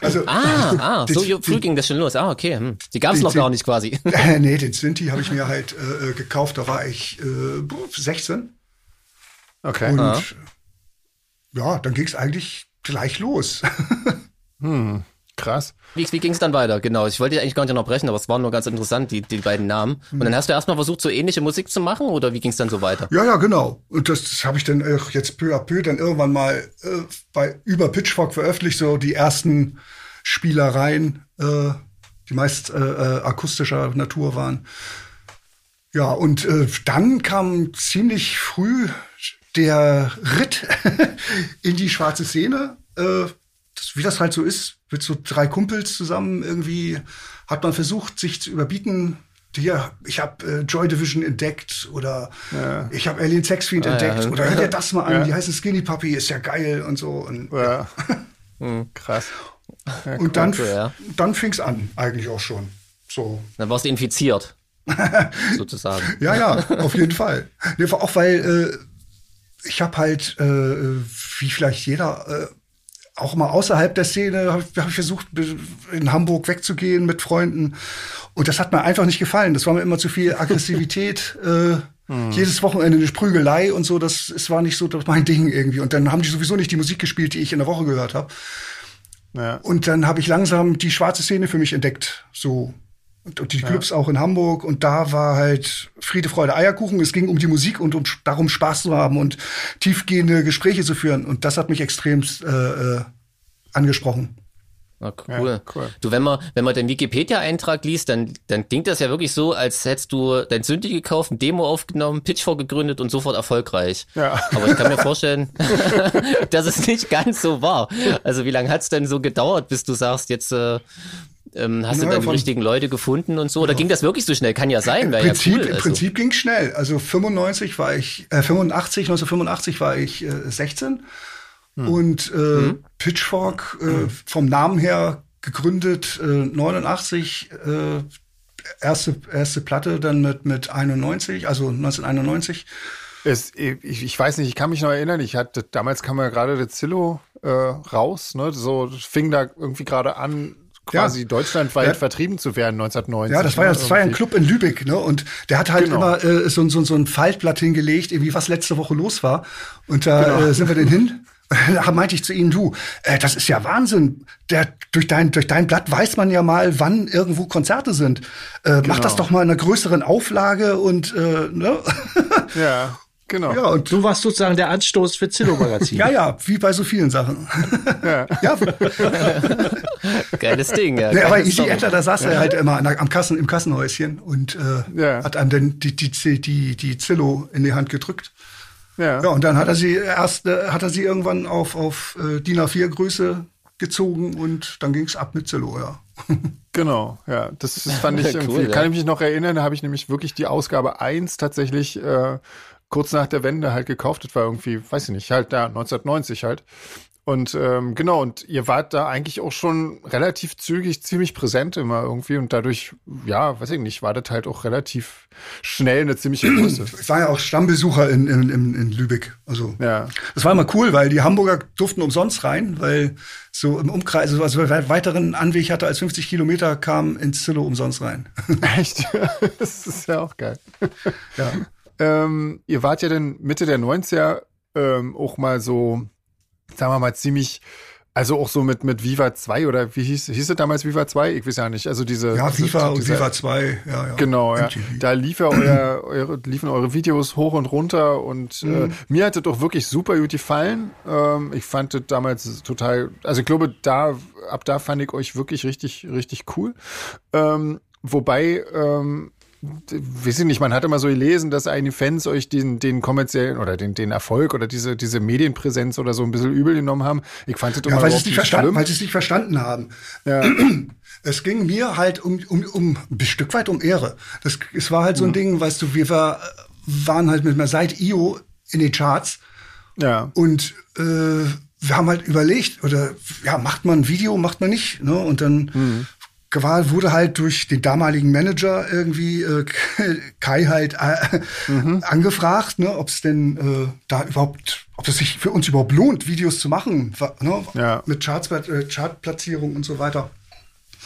Also, ah, ah, so den, früh ging das schon los. Ah, okay. Hm. Die gab es noch gar nicht quasi. Äh, nee, den Sinti habe ich mir halt äh, gekauft. Da war ich äh, 16. Okay. Und ah. ja, dann ging es eigentlich gleich los. hm. Krass. Wie, wie ging es dann weiter? Genau, ich wollte dich eigentlich gar nicht unterbrechen, aber es war nur ganz interessant, die, die beiden Namen. Und dann hast du erstmal versucht, so ähnliche Musik zu machen oder wie ging es dann so weiter? Ja, ja, genau. Und das, das habe ich dann auch jetzt peu à peu dann irgendwann mal äh, bei über Pitchfork veröffentlicht, so die ersten Spielereien, äh, die meist äh, äh, akustischer Natur waren. Ja, und äh, dann kam ziemlich früh der Ritt in die schwarze Szene. Wie das halt so ist, mit so drei Kumpels zusammen irgendwie hat man versucht, sich zu überbieten. Hier, ich habe äh, Joy Division entdeckt oder ja. ich habe Alien Sex Fiend ah, entdeckt ja. oder hör dir das mal an, ja. die heißen Skinny Puppy, ist ja geil und so. Und, ja. hm, krass. und dann, ja. dann fing es an, eigentlich auch schon. So. Dann warst du infiziert. sozusagen. Ja, ja, auf jeden Fall. Nee, auch weil äh, ich habe halt, äh, wie vielleicht jeder, äh, auch mal außerhalb der Szene habe hab ich versucht, in Hamburg wegzugehen mit Freunden. Und das hat mir einfach nicht gefallen. Das war mir immer zu viel Aggressivität. äh, hm. Jedes Wochenende eine Sprügelei und so. Das, das war nicht so das mein Ding irgendwie. Und dann haben die sowieso nicht die Musik gespielt, die ich in der Woche gehört habe. Ja. Und dann habe ich langsam die schwarze Szene für mich entdeckt. So und, und die ja. Clubs auch in Hamburg. Und da war halt Friede, Freude, Eierkuchen. Es ging um die Musik und um darum, Spaß zu haben und tiefgehende Gespräche zu führen. Und das hat mich extrem äh, äh, angesprochen. Ah, cool. Ja, cool. Du, wenn man, wenn man den Wikipedia-Eintrag liest, dann, dann klingt das ja wirklich so, als hättest du dein Sündi gekauft, ein Demo aufgenommen, Pitchfork gegründet und sofort erfolgreich. Ja. Aber ich kann mir vorstellen, dass es nicht ganz so war. Also wie lange hat es denn so gedauert, bis du sagst, jetzt äh, ähm, hast naja, du dann die richtigen Leute gefunden und so? Oder ja. ging das wirklich so schnell? Kann ja sein, wäre ja cool. Im also. Prinzip ging schnell. Also 95 war ich, äh, 85, 1985 war ich äh, 16 hm. und äh, hm. Pitchfork äh, hm. vom Namen her gegründet äh, 89 äh, erste erste Platte dann mit mit 91 also 1991 es, ich, ich weiß nicht, ich kann mich noch erinnern, ich hatte, damals kam ja gerade der Zillow äh, raus, ne? So fing da irgendwie gerade an, quasi ja. deutschlandweit ja. vertrieben zu werden 1990. Ja, das war ja, das war ja ein Club in Lübeck, ne? Und der hat halt genau. immer äh, so, so, so ein Faltblatt hingelegt, irgendwie was letzte Woche los war. Und da genau. äh, sind wir denn hin. Da meinte ich zu ihnen, du, äh, das ist ja Wahnsinn. Der, durch, dein, durch dein Blatt weiß man ja mal, wann irgendwo Konzerte sind. Äh, genau. Mach das doch mal in einer größeren Auflage und äh, ne? Ja. Genau. Ja, und du warst sozusagen der Anstoß für Zillow-Magazin. ja, ja, wie bei so vielen Sachen. ja. ja. Geiles Ding, ja. Nee, aber Easy Edler, da saß ja. er halt immer am Kassen, im Kassenhäuschen und äh, ja. hat einem dann die, die, die, die Zillow in die Hand gedrückt. Ja. ja, und dann hat er sie erst, äh, hat er sie irgendwann auf, auf äh, DIN A4 Größe gezogen und dann ging es ab mit Zillow, ja. Genau, ja. Das, das fand ich irgendwie, cool, kann ich mich noch erinnern, da habe ich nämlich wirklich die Ausgabe 1 tatsächlich äh, kurz nach der Wende halt gekauft. Das war irgendwie, weiß ich nicht, halt da 1990 halt. Und ähm, genau, und ihr wart da eigentlich auch schon relativ zügig, ziemlich präsent immer irgendwie und dadurch, ja, weiß ich nicht, war das halt auch relativ schnell eine ziemliche Größe. Ich war ja auch Stammbesucher in, in, in, in Lübeck. Also ja. das war immer cool, weil die Hamburger durften umsonst rein, weil so im Umkreis, also, also wer weiteren Anweg hatte als 50 Kilometer, kam ins Zillow umsonst rein. Echt? das ist ja auch geil. Ja. Ähm, ihr wart ja dann Mitte der 90er ähm, auch mal so, sagen wir mal, ziemlich also auch so mit, mit Viva 2 oder wie hieß, hieß es damals Viva 2? Ich weiß ja nicht. Also diese. Ja, Viva und Viva 2, ja, ja. Genau, ja. Da lief ja euer, eure, liefen eure Videos hoch und runter und äh, mhm. äh, mir hat das doch wirklich super gut gefallen. Ähm, ich fand das damals total, also ich glaube, da, ab da fand ich euch wirklich richtig, richtig cool. Ähm, wobei, ähm, weiß ich nicht, man hat immer so gelesen, dass einige Fans euch den, den kommerziellen oder den, den Erfolg oder diese, diese Medienpräsenz oder so ein bisschen übel genommen haben. Ich fand das ja, immer weil sie es nicht verstanden, weil sie es nicht verstanden haben. Ja. Es ging mir halt um, um, um ein Stück weit um Ehre. Das, es war halt so ein mhm. Ding, weißt du, wir war, waren halt mit einer Seite IO in den Charts. Ja. Und äh, wir haben halt überlegt, oder ja, macht man ein Video, macht man nicht. Ne? Und dann mhm. Gewal wurde halt durch den damaligen Manager irgendwie äh, Kai halt äh, mhm. angefragt, ne, ob es denn äh, da überhaupt, ob es sich für uns überhaupt lohnt, Videos zu machen, ne, ja. mit Charts, äh, Chartplatzierung und so weiter.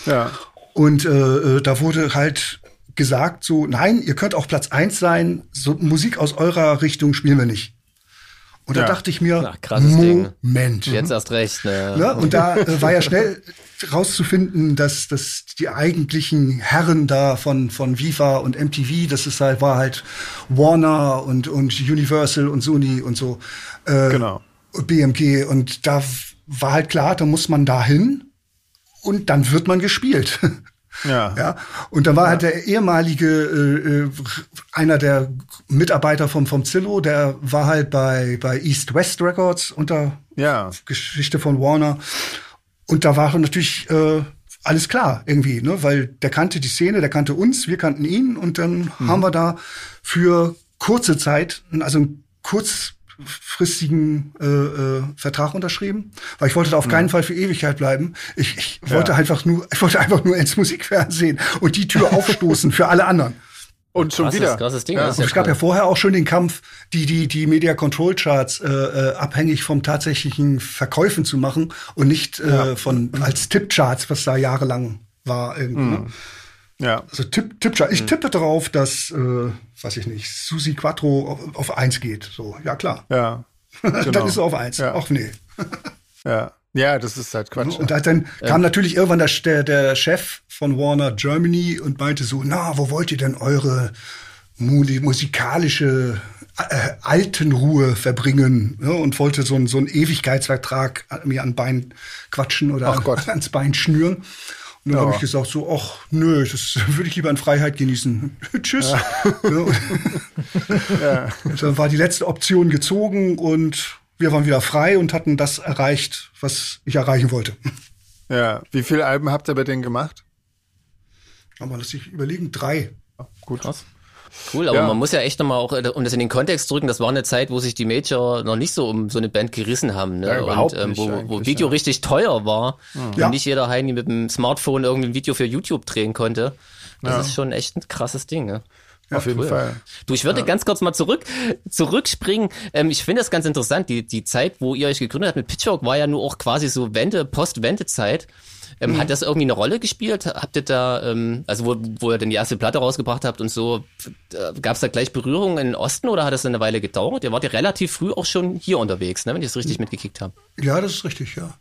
Ja. Und äh, äh, da wurde halt gesagt, so, nein, ihr könnt auch Platz eins sein, so Musik aus eurer Richtung spielen wir nicht. Und da dachte ich mir, Ach, Moment. Ding. Jetzt erst recht. Ne? Ja, und da äh, war ja schnell rauszufinden, dass, dass die eigentlichen Herren da von, von Viva und MTV, das ist halt, war halt Warner und, und Universal und Sony und so. Äh, genau. BMG. Und da war halt klar, da muss man da hin und dann wird man gespielt. Ja. ja. Und dann war ja. halt der ehemalige, äh, äh, einer der Mitarbeiter vom, vom Zillow, der war halt bei, bei East West Records unter ja. Geschichte von Warner. Und da war natürlich äh, alles klar irgendwie, ne? weil der kannte die Szene, der kannte uns, wir kannten ihn und dann mhm. haben wir da für kurze Zeit, also ein kurz langfristigen äh, äh, Vertrag unterschrieben, weil ich wollte da auf keinen Fall für Ewigkeit bleiben. Ich, ich wollte ja. einfach nur, ich wollte einfach nur ins Musikfernsehen und die Tür aufstoßen für alle anderen. Und schon krasses, wieder. Krasses Ding. Ja. Ja es gab ja vorher auch schon den Kampf, die, die, die Media Control Charts äh, äh, abhängig vom tatsächlichen Verkäufen zu machen und nicht äh, von als Tippcharts, was da jahrelang war irgendwie. Mhm. Ja. Also Tipp, Tippchart. Ich mhm. tippe darauf, dass, äh, weiß ich nicht, Susi Quattro auf, auf eins geht. So, ja klar. Ja. Genau. dann ist es auf eins. Ja. Ach nee. ja. Ja, das ist halt Quatsch. Und dann kam natürlich irgendwann der, der, der Chef von Warner Germany und meinte so, na, wo wollt ihr denn eure musikalische äh, Altenruhe verbringen ja, und wollte so, ein, so einen Ewigkeitsvertrag mir an Bein quatschen oder an, ans Bein schnüren. Und dann ja. habe ich gesagt, so, ach nö, das würde ich lieber in Freiheit genießen. Tschüss. Ja. ja. Dann war die letzte Option gezogen und wir waren wieder frei und hatten das erreicht, was ich erreichen wollte. Ja, wie viele Alben habt ihr bei denen gemacht? Aber lass ich überlegen, drei. Gut. Krass. Cool, aber ja. man muss ja echt nochmal auch, äh, um das in den Kontext drücken, das war eine Zeit, wo sich die Major noch nicht so um so eine Band gerissen haben, ne? Ja, und ähm, wo, wo Video ja. richtig teuer war ja. und nicht jeder Heini mit dem Smartphone irgendwie ein Video für YouTube drehen konnte. Das ist schon echt ein krasses Ding, ne? Auf jeden cool. Fall. Du, ich würde ja. ganz kurz mal zurück, zurückspringen. Ähm, ich finde das ganz interessant. Die, die Zeit, wo ihr euch gegründet habt mit Pitchfork, war ja nur auch quasi so Wende, Post-Wende-Zeit. Ähm, mhm. Hat das irgendwie eine Rolle gespielt? Habt ihr da, ähm, also wo, wo ihr denn die erste Platte rausgebracht habt und so, äh, gab es da gleich Berührungen in den Osten oder hat das eine Weile gedauert? Ihr wart ja relativ früh auch schon hier unterwegs, ne, wenn ich das richtig mhm. mitgekickt habe. Ja, das ist richtig, ja.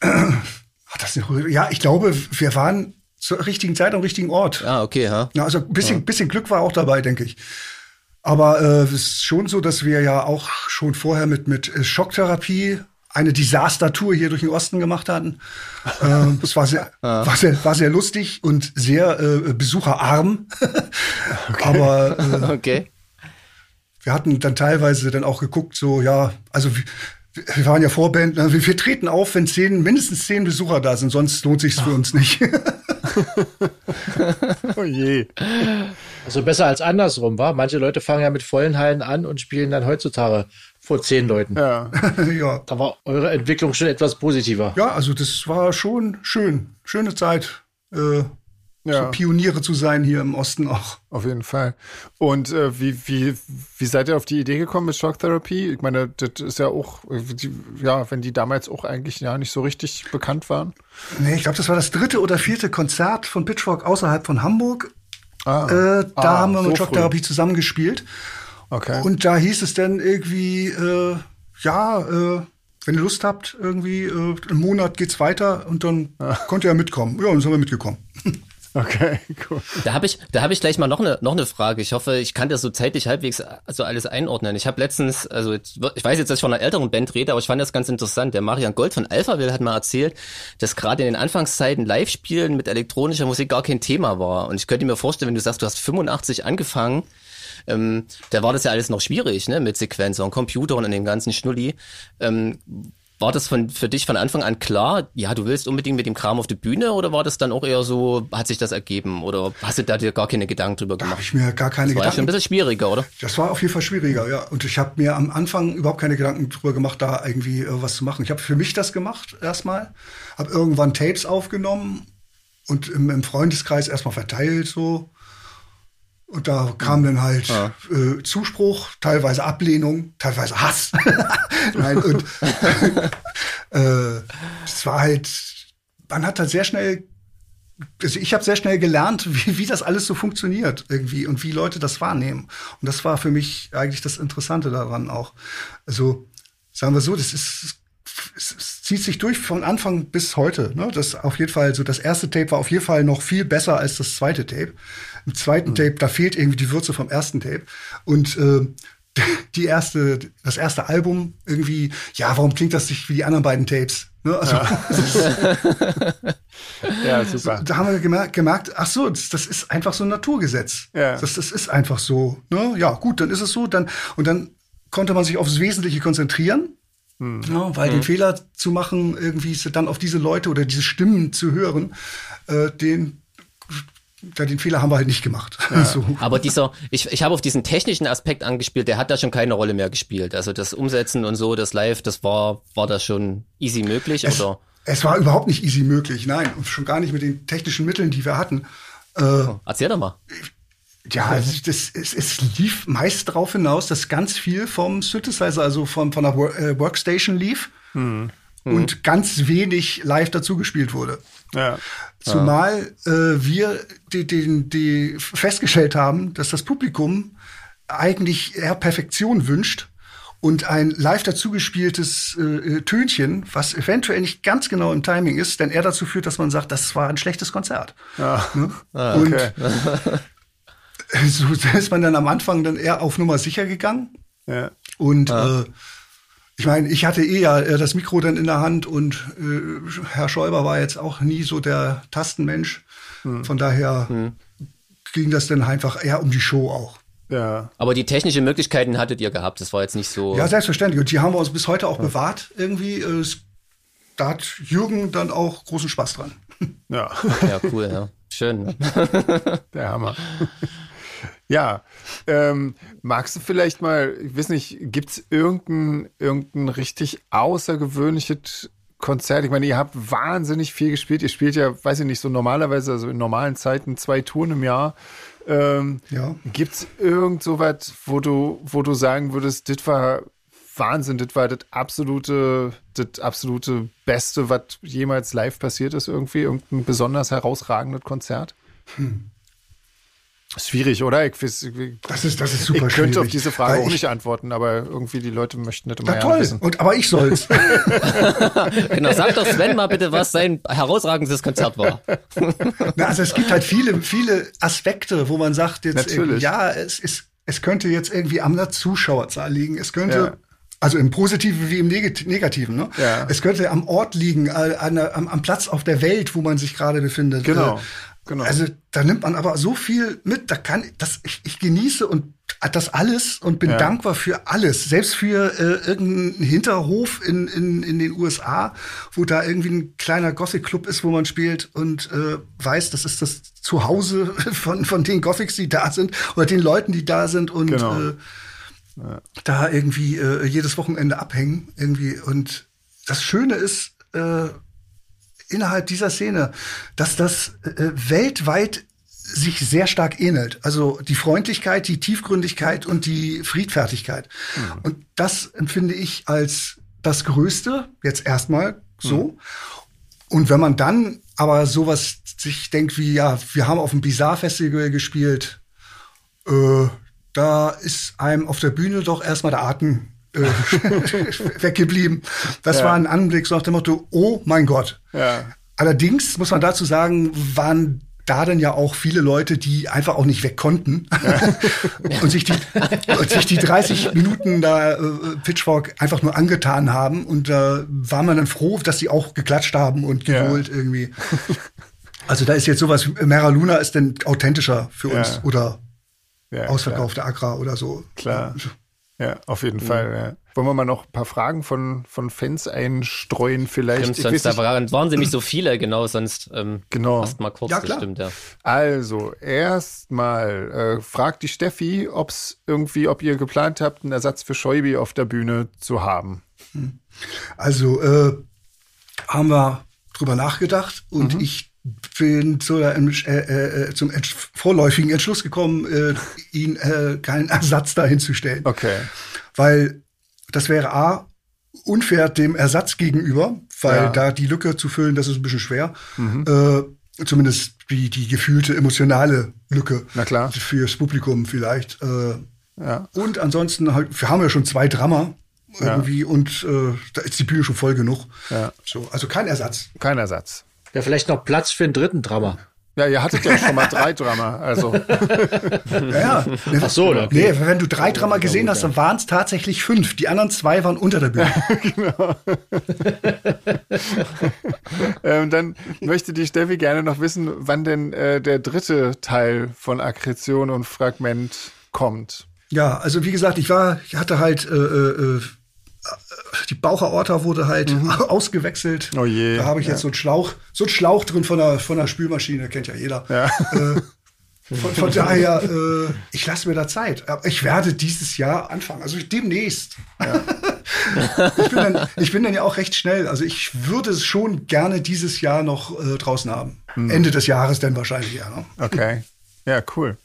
Hat das eine, ja, ich glaube, wir waren zur richtigen Zeit am richtigen Ort. Ah, okay, ja. ja also ein bisschen, ja. bisschen Glück war auch dabei, denke ich. Aber äh, es ist schon so, dass wir ja auch schon vorher mit, mit Schocktherapie eine Desaster-Tour hier durch den Osten gemacht hatten. ähm, das war sehr, ah. war sehr, war sehr lustig und sehr äh, besucherarm. okay. Aber äh, okay. wir hatten dann teilweise dann auch geguckt, so ja, also wir, waren ja Vorband, wir, wir treten auf, wenn zehn, mindestens zehn Besucher da sind, sonst lohnt sich's für uns nicht. oh je. Also besser als andersrum, war. Manche Leute fangen ja mit vollen Hallen an und spielen dann heutzutage vor zehn Leuten. Ja. ja. Da war eure Entwicklung schon etwas positiver. Ja, also das war schon schön. Schöne Zeit. Äh, ja. so Pioniere zu sein hier im Osten auch. Auf jeden Fall. Und äh, wie, wie, wie seid ihr auf die Idee gekommen mit Shock Therapy? Ich meine, das ist ja auch, die, ja, wenn die damals auch eigentlich ja nicht so richtig bekannt waren. Nee, ich glaube, das war das dritte oder vierte Konzert von Pitchfork außerhalb von Hamburg. Ah. Äh, da ah, haben wir mit so Shock Therapy zusammengespielt. Okay. Und da hieß es dann irgendwie, äh, ja, äh, wenn ihr Lust habt, irgendwie, äh, im Monat geht's weiter und dann ah. könnt ihr ja mitkommen. Ja, und dann sind wir mitgekommen. Okay, cool. Da habe ich, da habe ich gleich mal noch eine noch eine Frage. Ich hoffe, ich kann das so zeitlich halbwegs also alles einordnen. Ich habe letztens, also ich weiß jetzt, dass ich von einer älteren Band rede, aber ich fand das ganz interessant. Der Marian Gold von Alphaville hat mal erzählt, dass gerade in den Anfangszeiten Live-Spielen mit elektronischer Musik gar kein Thema war. Und ich könnte mir vorstellen, wenn du sagst, du hast 85 angefangen, ähm, da war das ja alles noch schwierig, ne, mit Sequenzer und Computer und dem ganzen Schnulli. Ähm, war das von, für dich von Anfang an klar, ja, du willst unbedingt mit dem Kram auf die Bühne oder war das dann auch eher so, hat sich das ergeben oder hast du da dir gar keine Gedanken drüber gemacht? Da ich mir gar keine das Gedanken. war schon ein bisschen schwieriger, oder? Das war auf jeden Fall schwieriger, ja. Und ich habe mir am Anfang überhaupt keine Gedanken drüber gemacht, da irgendwie äh, was zu machen. Ich habe für mich das gemacht erstmal, habe irgendwann Tapes aufgenommen und im, im Freundeskreis erstmal verteilt so und da kam dann halt ja. äh, Zuspruch, teilweise Ablehnung, teilweise Hass. Nein, und äh, es war halt, man hat halt sehr schnell, also ich habe sehr schnell gelernt, wie, wie das alles so funktioniert irgendwie und wie Leute das wahrnehmen. Und das war für mich eigentlich das Interessante daran auch. Also sagen wir so, das ist es zieht sich durch von Anfang bis heute. Ne? Das auf jeden Fall, so das erste Tape war auf jeden Fall noch viel besser als das zweite Tape. Im zweiten mhm. Tape, da fehlt irgendwie die Würze vom ersten Tape. Und äh, die erste, das erste Album irgendwie, ja, warum klingt das nicht wie die anderen beiden Tapes? Ne? Also, ja. ja, super. Da haben wir gemerkt, gemerkt ach so, das, das ist einfach so ein Naturgesetz. Ja. Das, das ist einfach so. Ne? Ja, gut, dann ist es so. Dann, und dann konnte man sich aufs Wesentliche konzentrieren. Hm. Ja, weil hm. den Fehler zu machen, irgendwie dann auf diese Leute oder diese Stimmen zu hören, äh, den ja, den Fehler haben wir halt nicht gemacht. Ja. so. Aber dieser, ich, ich habe auf diesen technischen Aspekt angespielt, der hat da schon keine Rolle mehr gespielt. Also das Umsetzen und so, das Live, das war, war das schon easy möglich, es, oder? Es war überhaupt nicht easy möglich, nein. Und schon gar nicht mit den technischen Mitteln, die wir hatten. Äh, erzähl doch mal. Ja, also das, es, es lief meist darauf hinaus, dass ganz viel vom Synthesizer, also von, von der äh, Workstation lief. Hm. Und ganz wenig live dazu gespielt wurde. Ja. Zumal äh, wir die, die, die festgestellt haben, dass das Publikum eigentlich eher Perfektion wünscht und ein live dazugespieltes äh, Tönchen, was eventuell nicht ganz genau im Timing ist, denn er dazu führt, dass man sagt, das war ein schlechtes Konzert. Ja. Ne? Ah, okay. Und so ist man dann am Anfang dann eher auf Nummer sicher gegangen. Ja. Und ah. äh, ich meine, ich hatte eh ja äh, das Mikro dann in der Hand und äh, Herr Schäuber war jetzt auch nie so der Tastenmensch. Hm. Von daher hm. ging das dann einfach eher um die Show auch. Ja. Aber die technischen Möglichkeiten hattet ihr gehabt, das war jetzt nicht so. Ja, selbstverständlich. Und die haben wir uns bis heute auch ja. bewahrt irgendwie. Äh, da hat Jürgen dann auch großen Spaß dran. Ja. Ja, cool, ja. Schön. Ne? Der Hammer. Ja, ähm, magst du vielleicht mal, ich weiß nicht, gibt es irgendein, irgendein richtig außergewöhnliches Konzert? Ich meine, ihr habt wahnsinnig viel gespielt. Ihr spielt ja, weiß ich nicht, so normalerweise, also in normalen Zeiten zwei Touren im Jahr. Ähm, ja. Gibt es irgend so was, wo du, wo du sagen würdest, das war Wahnsinn, das war das absolute, das absolute Beste, was jemals live passiert ist, irgendwie? Irgendein besonders herausragendes Konzert? Hm. Schwierig, oder? Ich, weiß, ich, das ist, das ist super Ich könnte schwierig. auf diese Frage auch nicht antworten, aber irgendwie die Leute möchten nicht immer ja, toll. wissen. Und, aber ich soll's. genau, sag doch Sven mal bitte, was sein herausragendes Konzert war. Na, also es gibt halt viele, viele Aspekte, wo man sagt jetzt, ja, es ist, es könnte jetzt irgendwie am Zuschauerzahl liegen. Es könnte ja. Also im Positiven wie im Negativen. Ne? Ja. Es könnte am Ort liegen, an, am, am Platz auf der Welt, wo man sich gerade befindet. Genau. Genau. Also da nimmt man aber so viel mit, da kann das ich, ich genieße und das alles und bin ja. dankbar für alles, selbst für äh, irgendeinen Hinterhof in, in, in den USA, wo da irgendwie ein kleiner Gothic Club ist, wo man spielt und äh, weiß, das ist das Zuhause von von den Gothics, die da sind oder den Leuten, die da sind und genau. äh, ja. da irgendwie äh, jedes Wochenende abhängen irgendwie und das Schöne ist äh, innerhalb dieser Szene, dass das äh, weltweit sich sehr stark ähnelt. Also die Freundlichkeit, die Tiefgründigkeit und die Friedfertigkeit. Mhm. Und das empfinde ich als das Größte, jetzt erstmal so. Mhm. Und wenn man dann aber sowas sich denkt wie, ja, wir haben auf dem Bizarre Festival gespielt, äh, da ist einem auf der Bühne doch erstmal der Atem weggeblieben. Das ja. war ein Anblick so nach dem Motto, oh mein Gott. Ja. Allerdings muss man dazu sagen, waren da dann ja auch viele Leute, die einfach auch nicht weg konnten und, sich die, und sich die 30 Minuten da äh, Pitchfork einfach nur angetan haben. Und da äh, war man dann froh, dass sie auch geklatscht haben und geholt ja. irgendwie. Also da ist jetzt sowas, Mera Luna ist denn authentischer für uns ja. oder ja, ausverkaufte Agra oder so. Klar. Ja, auf jeden mhm. Fall. Ja. Wollen wir mal noch ein paar Fragen von, von Fans einstreuen vielleicht? Stimmt, sonst da waren, waren sie nicht so viele, genau, sonst ähm, genau. erst mal kurz, ja, klar. stimmt, ja. Also, erstmal äh, fragt die Steffi, ob's irgendwie, ob ihr geplant habt, einen Ersatz für Scheubi auf der Bühne zu haben. Also, äh, haben wir drüber nachgedacht und mhm. ich bin zu, äh, äh, zum Entsch vorläufigen Entschluss gekommen, äh, ihn äh, keinen Ersatz dahin zu stellen. Okay. Weil das wäre A, unfair dem Ersatz gegenüber, weil ja. da die Lücke zu füllen, das ist ein bisschen schwer. Mhm. Äh, zumindest die, die gefühlte emotionale Lücke Na klar. fürs Publikum vielleicht. Äh, ja. Und ansonsten halt, wir haben ja schon zwei Drama irgendwie ja. und äh, da ist die Bühne schon voll genug. Ja. So, also kein Ersatz. Kein Ersatz. Ja, vielleicht noch Platz für einen dritten Drama. Ja, ihr hattet ja schon mal drei Drama, also. ja, Ach so, okay. Nee, wenn du drei Drama gesehen hast, dann waren es tatsächlich fünf. Die anderen zwei waren unter der Bühne. genau. ähm, dann möchte die Steffi gerne noch wissen, wann denn äh, der dritte Teil von Akkretion und Fragment kommt. Ja, also wie gesagt, ich war, ich hatte halt äh, äh, die Bauchaorta wurde halt mhm. ausgewechselt. Oh je. Da habe ich ja. jetzt so einen Schlauch, so einen Schlauch drin von der, von der Spülmaschine, kennt ja jeder. Ja. Äh, von, von, daher, äh, ich lasse mir da Zeit. Ich werde dieses Jahr anfangen, also demnächst. Ja. ich, bin dann, ich bin dann ja auch recht schnell. Also ich würde es schon gerne dieses Jahr noch äh, draußen haben. Hm. Ende des Jahres dann wahrscheinlich, ja. Ne? Okay. Ja, cool.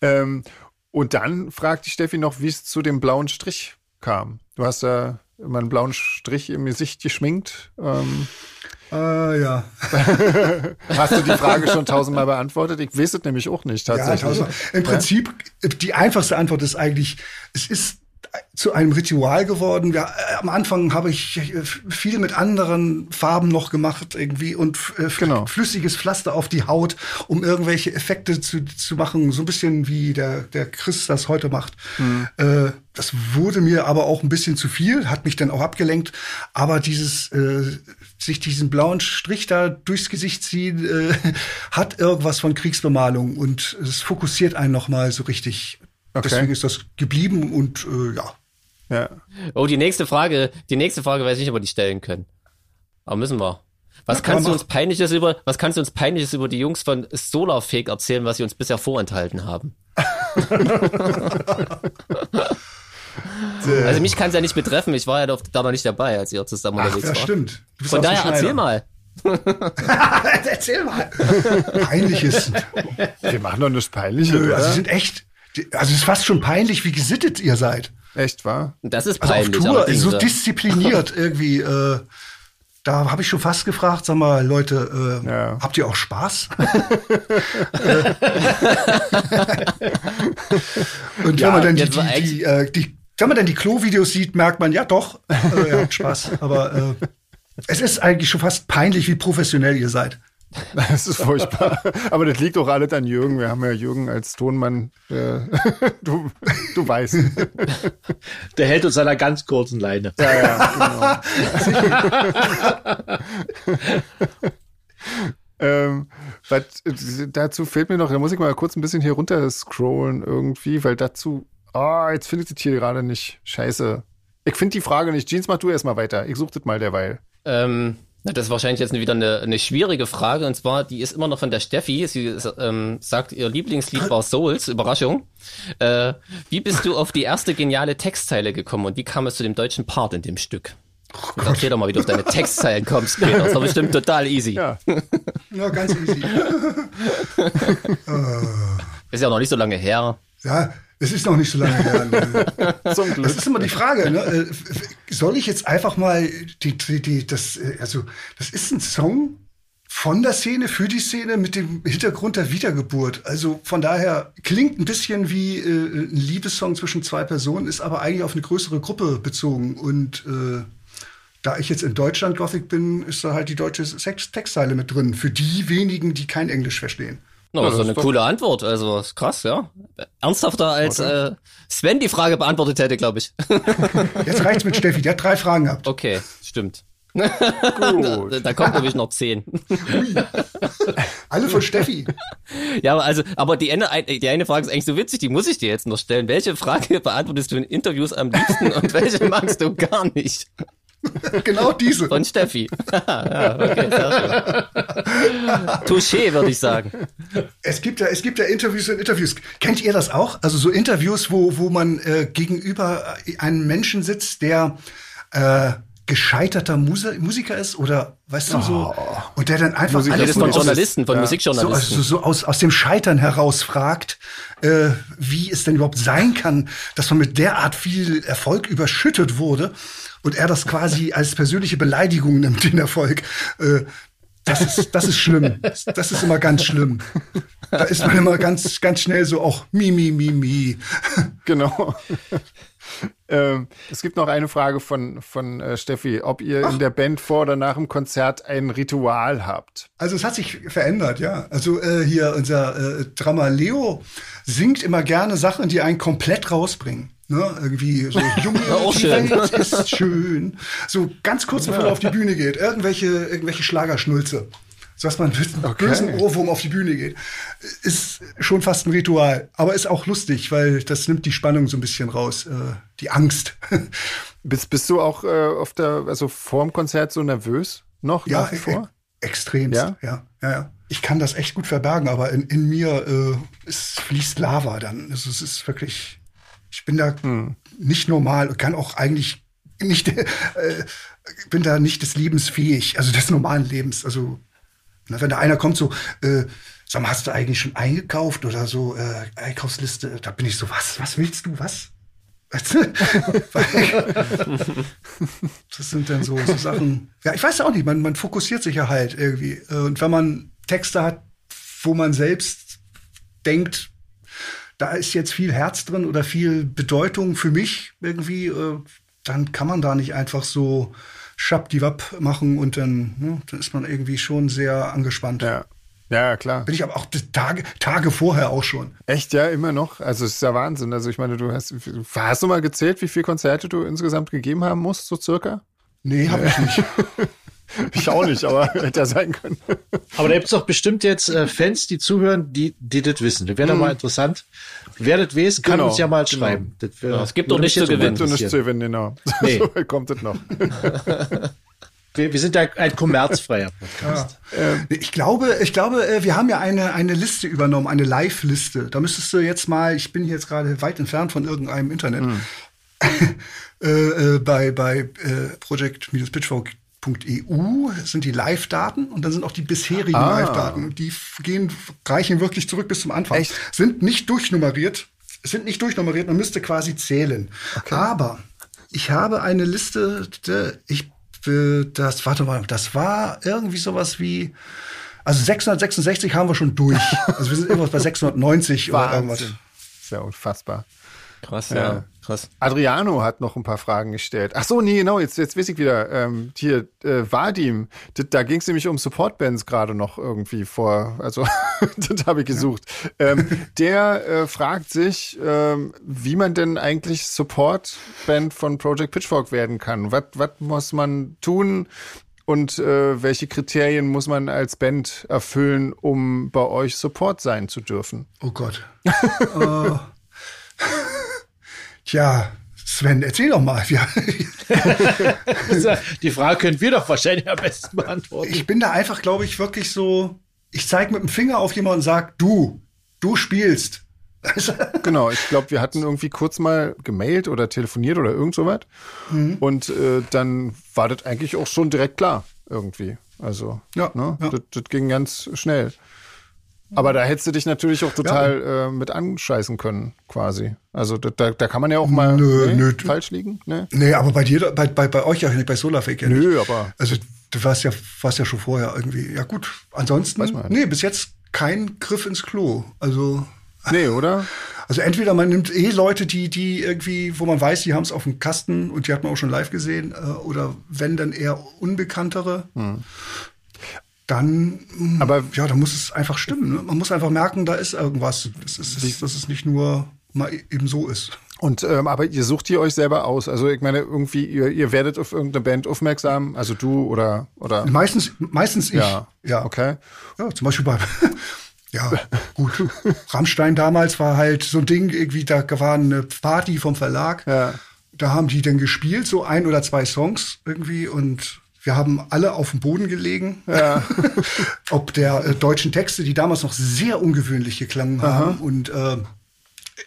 Ähm, und dann fragt die Steffi noch, wie es zu dem blauen Strich kam. Du hast da immer einen blauen Strich im Gesicht geschminkt. Ähm, äh, ja. Hast du die Frage schon tausendmal beantwortet? Ich weiß es nämlich auch nicht tatsächlich. Ja, Im Prinzip, die einfachste Antwort ist eigentlich, es ist zu einem Ritual geworden. Ja, äh, am Anfang habe ich äh, viel mit anderen Farben noch gemacht irgendwie und äh, genau. flüssiges Pflaster auf die Haut, um irgendwelche Effekte zu, zu machen, so ein bisschen wie der der Chris das heute macht. Mhm. Äh, das wurde mir aber auch ein bisschen zu viel, hat mich dann auch abgelenkt. Aber dieses äh, sich diesen blauen Strich da durchs Gesicht ziehen, äh, hat irgendwas von Kriegsbemalung und es fokussiert einen noch mal so richtig Okay. Deswegen ist das geblieben und äh, ja. Ja. Oh, die nächste Frage, die nächste Frage weiß ich nicht, ob wir die stellen können. Aber müssen wir. Was ja, kannst du uns peinliches über, was kannst du uns peinliches über die Jungs von Solarfake erzählen, was sie uns bisher vorenthalten haben? also mich kann es ja nicht betreffen. Ich war ja da noch nicht dabei, als ihr zusammen unterwegs Ach, wart. stimmt. Von daher erzähl mal. erzähl mal. Peinliches. Wir machen doch nichts Peinliches. Nö, also sie sind echt, also es ist fast schon peinlich, wie gesittet ihr seid. Echt, wahr? Das ist peinlich. Also auf Tour, so diszipliniert irgendwie. Äh, da habe ich schon fast gefragt, sag mal, Leute, äh, ja. habt ihr auch Spaß? Und ja, wenn man dann die, die, die, äh, die, wenn man dann die Klo-Videos sieht, merkt man, ja doch, äh, ihr habt Spaß. Aber äh, es ist eigentlich schon fast peinlich, wie professionell ihr seid. Das ist furchtbar. Aber das liegt auch alles an Jürgen. Wir haben ja Jürgen als Tonmann. Äh, du, du weißt. Der hält uns an einer ganz kurzen Leine. Ja, ja, genau. ähm, was, dazu fehlt mir noch, da muss ich mal kurz ein bisschen hier runter scrollen irgendwie, weil dazu, ah, oh, jetzt findet es hier gerade nicht. Scheiße. Ich finde die Frage nicht. Jeans, mach du erstmal weiter. Ich suche das mal derweil. Ähm, das ist wahrscheinlich jetzt wieder eine, eine schwierige Frage und zwar, die ist immer noch von der Steffi. Sie ähm, sagt, ihr Lieblingslied war Souls, Überraschung. Äh, wie bist du auf die erste geniale Textzeile gekommen und wie kam es zu dem deutschen Part in dem Stück? Oh erzähl doch mal, wie du auf deine Textzeilen kommst, Peter. Das war bestimmt total easy. Ja, ja ganz easy. ist ja noch nicht so lange her. Ja, es ist noch nicht so lange her. Zum Glück. Das ist immer die Frage. Ne? Äh, soll ich jetzt einfach mal die, die, die, das, äh, also das ist ein Song von der Szene für die Szene mit dem Hintergrund der Wiedergeburt. Also von daher klingt ein bisschen wie äh, ein Liebessong zwischen zwei Personen, ist aber eigentlich auf eine größere Gruppe bezogen und äh, da ich jetzt in Deutschland Gothic bin, ist da halt die deutsche Textzeile mit drin. Für die wenigen, die kein Englisch verstehen. No, ja, das ist eine coole Antwort. Also ist krass, ja. Ernsthafter als äh, Sven die Frage beantwortet hätte, glaube ich. Jetzt reicht's mit Steffi. Der hat drei Fragen gehabt. Okay, stimmt. da, da kommt nämlich noch zehn. Alle von Steffi. Ja, aber also, aber die eine, die eine Frage ist eigentlich so witzig, die muss ich dir jetzt noch stellen. Welche Frage beantwortest du in Interviews am liebsten und welche magst du gar nicht? genau diese. Von Steffi. ja, okay, Touché, würde ich sagen. Es gibt ja, es gibt ja Interviews und Interviews. Kennt ihr das auch? Also so Interviews, wo, wo man äh, gegenüber einem Menschen sitzt, der äh, gescheiterter Musiker ist oder weißt du so oh. und der dann einfach Musiker alles von Journalisten, von ja. Musikjournalisten. So, also so aus, aus dem Scheitern heraus fragt, äh, wie es denn überhaupt sein kann, dass man mit derart viel Erfolg überschüttet wurde und er das quasi als persönliche Beleidigung nimmt, den Erfolg. Äh, das ist, das ist schlimm. Das ist immer ganz schlimm. Da ist man immer ganz, ganz schnell so auch mi, mi, mi, mi. Genau. Ähm, es gibt noch eine Frage von, von äh, Steffi, ob ihr Ach. in der Band vor oder nach dem Konzert ein Ritual habt. Also es hat sich verändert, ja. Also äh, hier unser äh, Drama Leo singt immer gerne Sachen, die einen komplett rausbringen. Ne, irgendwie so, Junge, Auch die schön. Welt ist schön. So ganz kurz bevor er auf die Bühne geht, irgendwelche, irgendwelche Schlagerschnulze so dass man mit einem okay. bösen Ohrwurm auf die Bühne geht. Ist schon fast ein Ritual, aber ist auch lustig, weil das nimmt die Spannung so ein bisschen raus, äh, die Angst. bist, bist du auch äh, auf der, also vor dem Konzert so nervös noch ja, nach wie vor? E extremst, ja? ja, ja, ja. Ich kann das echt gut verbergen, aber in, in mir äh, es fließt Lava dann. Also es ist wirklich, ich bin da hm. nicht normal und kann auch eigentlich nicht, äh, bin da nicht des Lebens fähig, also des normalen Lebens. Also wenn da einer kommt so, äh, sag mal, hast du eigentlich schon eingekauft oder so, äh, Einkaufsliste, da bin ich so, was, was willst du, was? das sind dann so, so, Sachen. Ja, ich weiß auch nicht, man, man fokussiert sich ja halt irgendwie. Und wenn man Texte hat, wo man selbst denkt, da ist jetzt viel Herz drin oder viel Bedeutung für mich irgendwie, äh, dann kann man da nicht einfach so Schapdiwap machen und dann, ne, dann ist man irgendwie schon sehr angespannt. Ja. Ja, klar. Bin ich aber auch Tage, Tage vorher auch schon. Echt, ja, immer noch. Also es ist ja Wahnsinn. Also ich meine, du hast, hast du mal gezählt, wie viele Konzerte du insgesamt gegeben haben musst, so circa? Nee, habe ich nicht. Ich auch nicht, aber hätte ja sein können. Aber da gibt es doch bestimmt jetzt äh, Fans, die zuhören, die, die das wissen. Das wäre hm. mal interessant. Wer das weiß, kann genau, uns ja mal genau. schreiben. Das wär, ja, es gibt doch nicht zu gewinnen. Es gibt doch nicht zu gewinnen, genau. Nee. so kommt es noch. wir, wir sind ja ein kommerzfreier Podcast. Ja. Ähm, ich glaube, ich glaube, äh, wir haben ja eine, eine Liste übernommen, eine Live-Liste. Da müsstest du jetzt mal, ich bin jetzt gerade weit entfernt von irgendeinem Internet, hm. äh, äh, bei, bei äh, Project-Pitchfork .eu sind die Live-Daten und dann sind auch die bisherigen ah. Live-Daten. Die gehen, reichen wirklich zurück bis zum Anfang. Echt? Sind nicht durchnummeriert, sind nicht durchnummeriert, man müsste quasi zählen. Okay. Aber ich habe eine Liste, ich, das, warte mal, das war irgendwie sowas wie, also 666 haben wir schon durch. Also wir sind irgendwas bei 690 oder irgendwas. Sehr unfassbar. Krass, ja. ja. Krass. Adriano hat noch ein paar Fragen gestellt. Ach so, nee, genau, jetzt, jetzt weiß ich wieder. Ähm, hier, äh, Vadim, da ging es nämlich um Supportbands gerade noch irgendwie vor, also das habe ich gesucht. Ähm, der äh, fragt sich, ähm, wie man denn eigentlich Supportband von Project Pitchfork werden kann. Was muss man tun, und äh, welche Kriterien muss man als Band erfüllen, um bei euch Support sein zu dürfen? Oh Gott. uh, Tja, Sven, erzähl doch mal. Ja. Die Frage können wir doch wahrscheinlich am besten beantworten. Ich bin da einfach, glaube ich, wirklich so, ich zeige mit dem Finger auf jemanden und sage, du, du spielst. genau, ich glaube, wir hatten irgendwie kurz mal gemailt oder telefoniert oder irgend sowas. Mhm. Und äh, dann war das eigentlich auch schon direkt klar, irgendwie. Also, ja, ne? ja. Das, das ging ganz schnell. Aber da hättest du dich natürlich auch total ja. äh, mit anscheißen können, quasi. Also da, da kann man ja auch mal nö, nee, nö. falsch liegen. Nee. nee, aber bei dir, bei, bei, bei euch ja nicht, bei Solarfake ja nicht. Nö, aber. Also du warst ja, warst ja schon vorher irgendwie. Ja gut. Ansonsten, Weiß man halt. nee, bis jetzt kein Griff ins Klo. Also. Nee, oder? Also entweder man nimmt eh Leute, die, die irgendwie, wo man weiß, die haben es auf dem Kasten und die hat man auch schon live gesehen, äh, oder wenn dann eher Unbekanntere. Hm. Dann, hm, aber ja, da muss es einfach stimmen. Ne? Man muss einfach merken, da ist irgendwas. Das ist, dass es nicht nur mal eben so ist. Und ähm, aber ihr sucht ihr euch selber aus. Also ich meine, irgendwie, ihr, ihr werdet auf irgendeine Band aufmerksam, also du oder oder. Meistens, meistens ich. Ja. Ja. Okay. Ja, zum Beispiel bei ja, gut. Rammstein damals war halt so ein Ding, irgendwie, da war eine Party vom Verlag. Ja. Da haben die dann gespielt, so ein oder zwei Songs irgendwie und wir haben alle auf dem Boden gelegen. Ja. Ob der äh, deutschen Texte, die damals noch sehr ungewöhnlich geklangen haben. Und äh,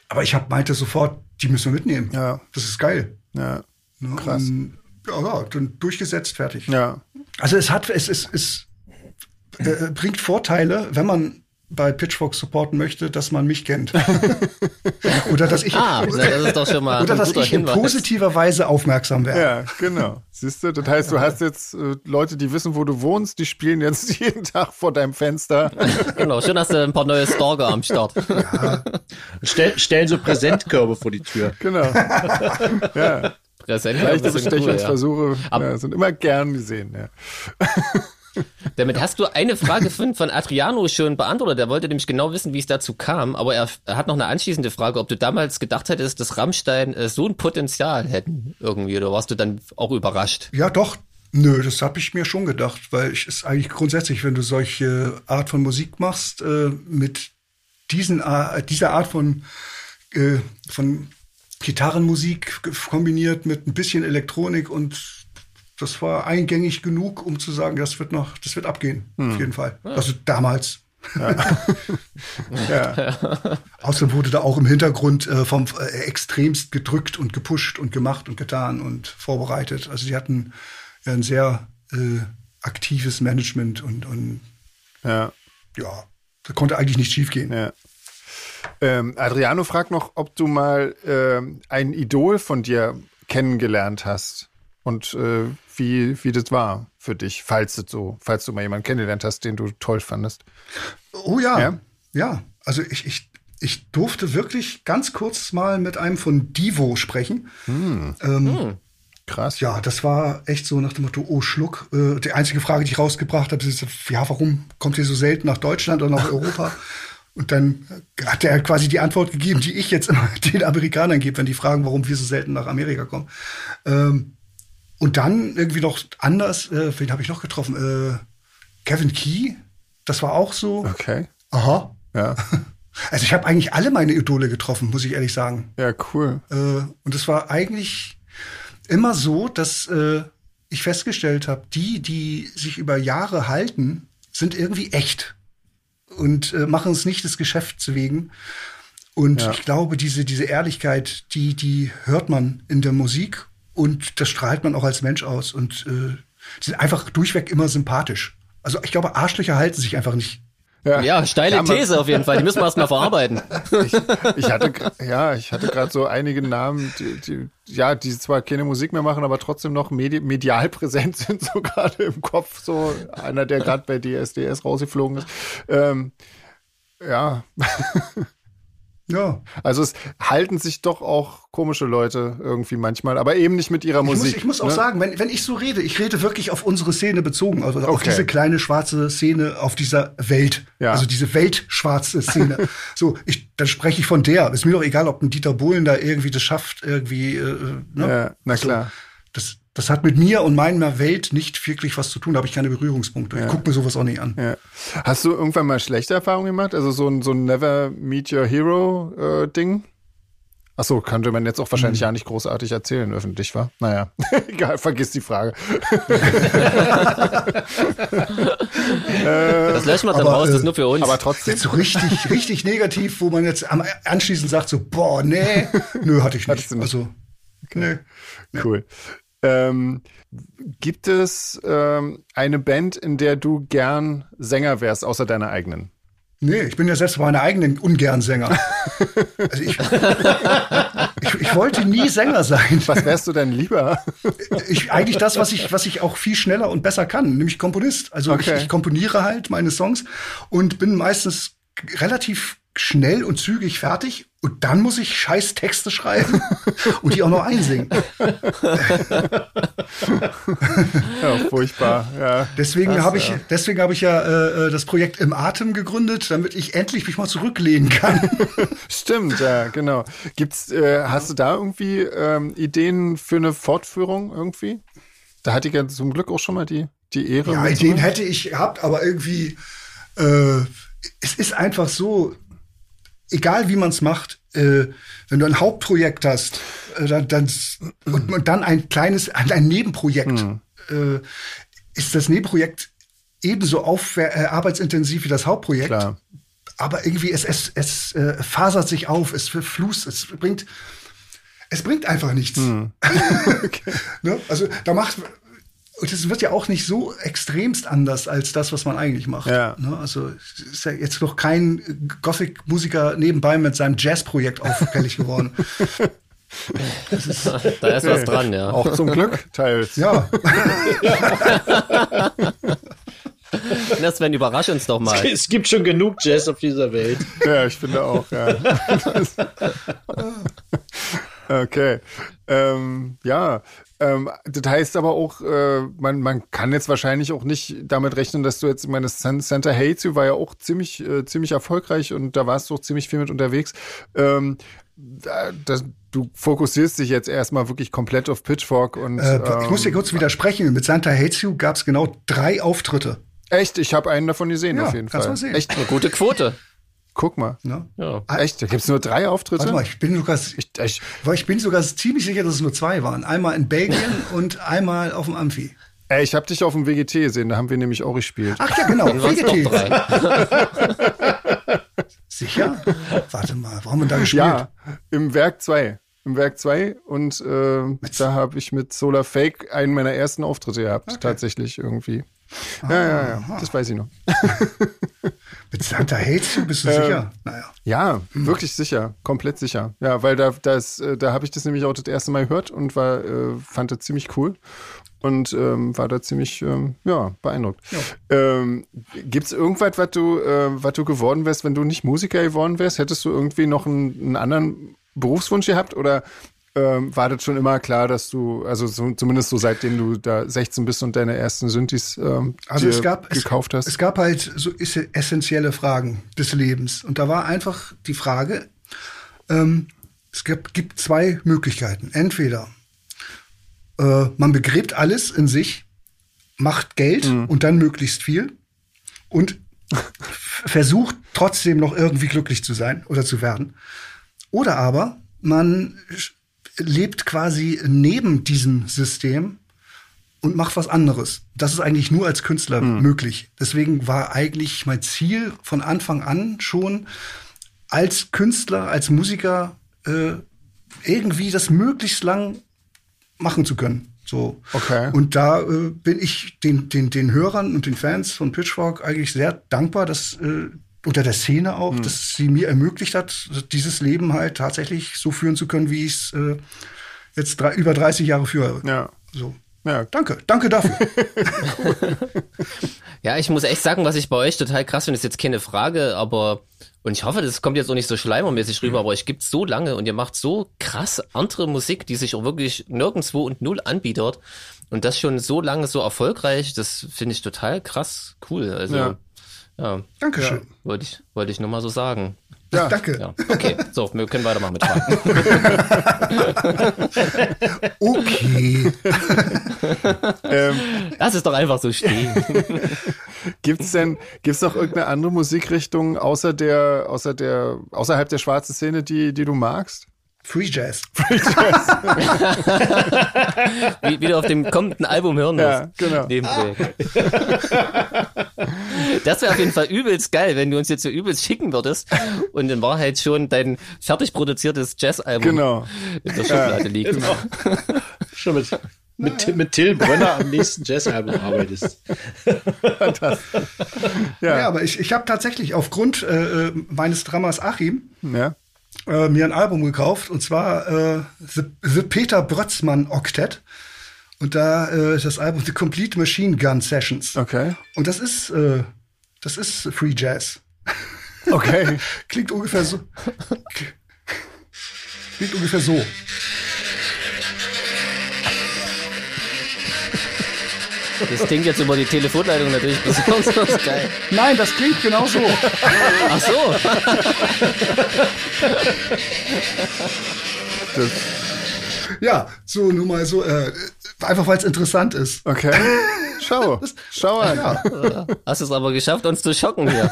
aber ich hab, meinte sofort, die müssen wir mitnehmen. Ja. Das ist geil. Ja. Ne? Krass. Und, ja, ja, dann durchgesetzt, fertig. Ja. Also es hat, es, es, es äh, bringt Vorteile, wenn man bei Pitchfork supporten möchte, dass man mich kennt. oder dass ich, ah, das ist doch schon mal oder dass ich in positiver Weise aufmerksam werde. Ja, genau. Siehst du, das heißt, du hast jetzt äh, Leute, die wissen, wo du wohnst, die spielen jetzt jeden Tag vor deinem Fenster. genau, schön hast du ein paar neue Stalker am Start. Ja. Stell, stellen so Präsentkörbe vor die Tür. Genau. Ja. Präsentkörbe Leichte Bestechungsversuche cool, ja. ja, sind immer gern gesehen. Ja. Damit hast du eine Frage von, von Adriano schon beantwortet. Er wollte nämlich genau wissen, wie es dazu kam. Aber er, er hat noch eine anschließende Frage, ob du damals gedacht hättest, dass Rammstein äh, so ein Potenzial hätten irgendwie. Oder warst du dann auch überrascht? Ja, doch. Nö, das habe ich mir schon gedacht, weil ich ist eigentlich grundsätzlich, wenn du solche Art von Musik machst, äh, mit diesen, äh, dieser Art von, äh, von Gitarrenmusik kombiniert mit ein bisschen Elektronik und das war eingängig genug, um zu sagen, das wird noch, das wird abgehen, hm. auf jeden Fall. Ja. Also damals. Ja. ja. Außerdem wurde da auch im Hintergrund äh, vom äh, extremst gedrückt und gepusht und gemacht und getan und vorbereitet. Also sie hatten ja ein sehr äh, aktives Management und, und ja. ja, da konnte eigentlich nicht schiefgehen. Ja. Ähm, Adriano fragt noch, ob du mal ähm, ein Idol von dir kennengelernt hast und äh, wie, wie das war für dich, falls so, falls du mal jemanden kennengelernt hast, den du toll fandest. Oh ja, ja, ja. Also ich, ich, ich durfte wirklich ganz kurz mal mit einem von Divo sprechen. Hm. Ähm, hm. Krass. Ja, das war echt so nach dem Motto, oh Schluck. Äh, die einzige Frage, die ich rausgebracht habe, ist, ja, warum kommt ihr so selten nach Deutschland oder nach Europa? Und dann hat er quasi die Antwort gegeben, die ich jetzt immer den Amerikanern gebe, wenn die fragen, warum wir so selten nach Amerika kommen. Ähm, und dann irgendwie noch anders, äh, wen habe ich noch getroffen? Äh, Kevin Key, das war auch so. Okay. Aha. Ja. Also ich habe eigentlich alle meine Idole getroffen, muss ich ehrlich sagen. Ja, cool. Äh, und es war eigentlich immer so, dass äh, ich festgestellt habe, die, die sich über Jahre halten, sind irgendwie echt und äh, machen es nicht des Geschäfts wegen. Und ja. ich glaube, diese, diese Ehrlichkeit, die, die hört man in der Musik und das strahlt man auch als Mensch aus und äh, sind einfach durchweg immer sympathisch. Also ich glaube, Arschlöcher halten sich einfach nicht. Ja, ja steile ja, These auf jeden Fall. Die müssen wir erstmal verarbeiten. Ich, ich hatte, ja, ich hatte gerade so einige Namen, die, die, ja, die zwar keine Musik mehr machen, aber trotzdem noch medi medial präsent sind, so gerade im Kopf. So einer, der gerade bei DSDS rausgeflogen ist. Ähm, ja. Ja. Also es halten sich doch auch komische Leute irgendwie manchmal, aber eben nicht mit ihrer ich Musik. Muss, ich muss auch ne? sagen, wenn, wenn ich so rede, ich rede wirklich auf unsere Szene bezogen, also okay. auf diese kleine schwarze Szene, auf dieser Welt. Ja. Also diese weltschwarze Szene. so, ich, dann spreche ich von der. Ist mir doch egal, ob ein Dieter Bohlen da irgendwie das schafft, irgendwie, äh, ne? Ja, na klar. So, das, das hat mit mir und meiner Welt nicht wirklich was zu tun. Da habe ich keine Berührungspunkte. Ja. Ich gucke mir sowas auch nicht an. Ja. Hast du irgendwann mal schlechte Erfahrungen gemacht? Also so ein, so ein Never Meet Your Hero äh, Ding? Achso, könnte man jetzt auch wahrscheinlich hm. ja nicht großartig erzählen, öffentlich, war? Naja, egal, vergiss die Frage. das löschen wir dann aber, raus, das ist nur für uns. Aber trotzdem. So richtig, richtig negativ, wo man jetzt am, anschließend sagt so, boah, nee, nö, hatte ich nicht. nicht. Also, okay. nee. Cool. Ähm, gibt es ähm, eine Band, in der du gern Sänger wärst, außer deiner eigenen? Nee, ich bin ja selbst meine eigenen ungern Sänger. Also ich, ich, ich, wollte nie Sänger sein. Was wärst du denn lieber? Ich, eigentlich das, was ich, was ich auch viel schneller und besser kann, nämlich Komponist. Also okay. ich, ich komponiere halt meine Songs und bin meistens relativ schnell und zügig fertig und dann muss ich scheiß Texte schreiben und die auch noch einsingen. ja, furchtbar. Ja. Deswegen habe ich, deswegen habe ich ja äh, äh, das Projekt im Atem gegründet, damit ich endlich mich mal zurücklehnen kann. Stimmt, ja, genau. Gibt's, äh, hast du da irgendwie ähm, Ideen für eine Fortführung irgendwie? Da hatte ich ja zum Glück auch schon mal die, die Ehre. Ja, Ideen hätte ich gehabt, aber irgendwie, äh, es ist einfach so, egal wie man es macht, äh, wenn du ein Hauptprojekt hast, äh, dann, dann, und, und, dann ein kleines, ein Nebenprojekt, mhm. äh, ist das Nebenprojekt ebenso auf, äh, arbeitsintensiv wie das Hauptprojekt. Klar. Aber irgendwie, es, es, es äh, fasert sich auf, es verflußt, es bringt, es bringt einfach nichts. Mhm. okay. ne? Also da macht, und es wird ja auch nicht so extremst anders als das, was man eigentlich macht. Ja. Ne? Also es ist ja jetzt noch kein Gothic-Musiker nebenbei mit seinem Jazz-Projekt auffällig geworden. Ist, da ist was dran, ja. Auch zum Glück teils. Ja. Das Sven, überrasch uns doch mal. Es gibt schon genug Jazz auf dieser Welt. Ja, ich finde auch, ja. Okay. Ähm, ja, ähm, das heißt aber auch, äh, man, man kann jetzt wahrscheinlich auch nicht damit rechnen, dass du jetzt, ich meine, Santa Hates You war ja auch ziemlich, äh, ziemlich erfolgreich und da warst du auch ziemlich viel mit unterwegs. Ähm, das, du fokussierst dich jetzt erstmal wirklich komplett auf Pitchfork und. Äh, ich muss dir ähm, kurz widersprechen. Mit Santa Hates You gab es genau drei Auftritte. Echt? Ich habe einen davon gesehen, ja, auf jeden Fall. Echt eine gute Quote. Guck mal. Ja. ja. Echt? Da gibt es nur drei Auftritte? Warte mal, ich bin sogar, ich, ich, ich bin sogar ziemlich sicher, dass es nur zwei waren. Einmal in Belgien und einmal auf dem Amphi. Ey, ich habe dich auf dem WGT gesehen, da haben wir nämlich auch gespielt. Ach ja, genau, WGT. sicher? Warte mal, warum haben wir da gespielt? Ja, im Werk 2 im Werk 2 und äh, da habe ich mit Solar Fake einen meiner ersten Auftritte gehabt, okay. tatsächlich irgendwie. Ah, ja, ja, ja, das weiß ich noch. Mit Santa Häschen bist du ähm, sicher? Naja. Ja, hm. wirklich sicher, komplett sicher. Ja, weil da, das, äh, da habe ich das nämlich auch das erste Mal gehört und war, äh, fand das ziemlich cool und ähm, war da ziemlich ähm, ja, beeindruckt. Ja. Ähm, Gibt es irgendwas, was du, äh, was du geworden wärst, wenn du nicht Musiker geworden wärst? Hättest du irgendwie noch einen, einen anderen Berufswunsch gehabt oder ähm, war das schon immer klar, dass du, also so, zumindest so seitdem du da 16 bist und deine ersten Synthes ähm, also es gab, gekauft hast? Es, es gab halt so essentielle Fragen des Lebens. Und da war einfach die Frage, ähm, es gibt, gibt zwei Möglichkeiten. Entweder äh, man begräbt alles in sich, macht Geld mhm. und dann möglichst viel und versucht trotzdem noch irgendwie glücklich zu sein oder zu werden. Oder aber man lebt quasi neben diesem System und macht was anderes. Das ist eigentlich nur als Künstler mhm. möglich. Deswegen war eigentlich mein Ziel von Anfang an schon, als Künstler, als Musiker äh, irgendwie das möglichst lang machen zu können. So. Okay. Und da äh, bin ich den, den, den Hörern und den Fans von Pitchfork eigentlich sehr dankbar, dass äh, unter der Szene auch, mhm. dass sie mir ermöglicht hat, dieses Leben halt tatsächlich so führen zu können, wie ich es äh, jetzt drei, über 30 Jahre führe. Ja. So. Ja. Danke, danke dafür. ja, ich muss echt sagen, was ich bei euch total krass finde, ist jetzt keine Frage, aber und ich hoffe, das kommt jetzt auch nicht so schleimermäßig rüber, mhm. aber euch gibt so lange und ihr macht so krass andere Musik, die sich auch wirklich nirgendwo und null anbietet und das schon so lange so erfolgreich, das finde ich total krass cool. Also ja. Ja. Dankeschön. Ja, wollte ich, wollte ich nur mal so sagen. Ja, danke. Ja. Okay, so, wir können weitermachen mit Fragen. okay. ähm, Lass es doch einfach so stehen. Gibt es denn, gibt es noch irgendeine andere Musikrichtung außer der, außer der, außerhalb der schwarzen Szene, die, die du magst? Free Jazz. Free Jazz. wie, wie, du auf dem kommenden Album hören wirst. Ja, genau. Das wäre auf jeden Fall übelst geil, wenn du uns jetzt so übelst schicken würdest und in Wahrheit schon dein fertig produziertes Jazz-Album genau. in der Schublade ja, liegt. Genau. schon mit, mit, mit Till Brönner am nächsten Jazz-Album arbeitest. Fantastisch. Ja. ja, aber ich, ich habe tatsächlich aufgrund äh, äh meines Dramas Achim ja äh, mir ein Album gekauft und zwar äh, The, The Peter Brötzmann Octet. Und da äh, das Album The Complete Machine Gun Sessions. Okay. Und das ist, äh, das ist Free Jazz. Okay. Klingt ungefähr so. Klingt ungefähr so. Das klingt jetzt über die Telefonleitung natürlich besonders geil. Nein, das klingt genau so. Ach so. Das, Ja, so nur mal so, äh, einfach weil es interessant ist. okay. Schau. Schau an. Ja, Hast es aber geschafft, uns zu schocken hier.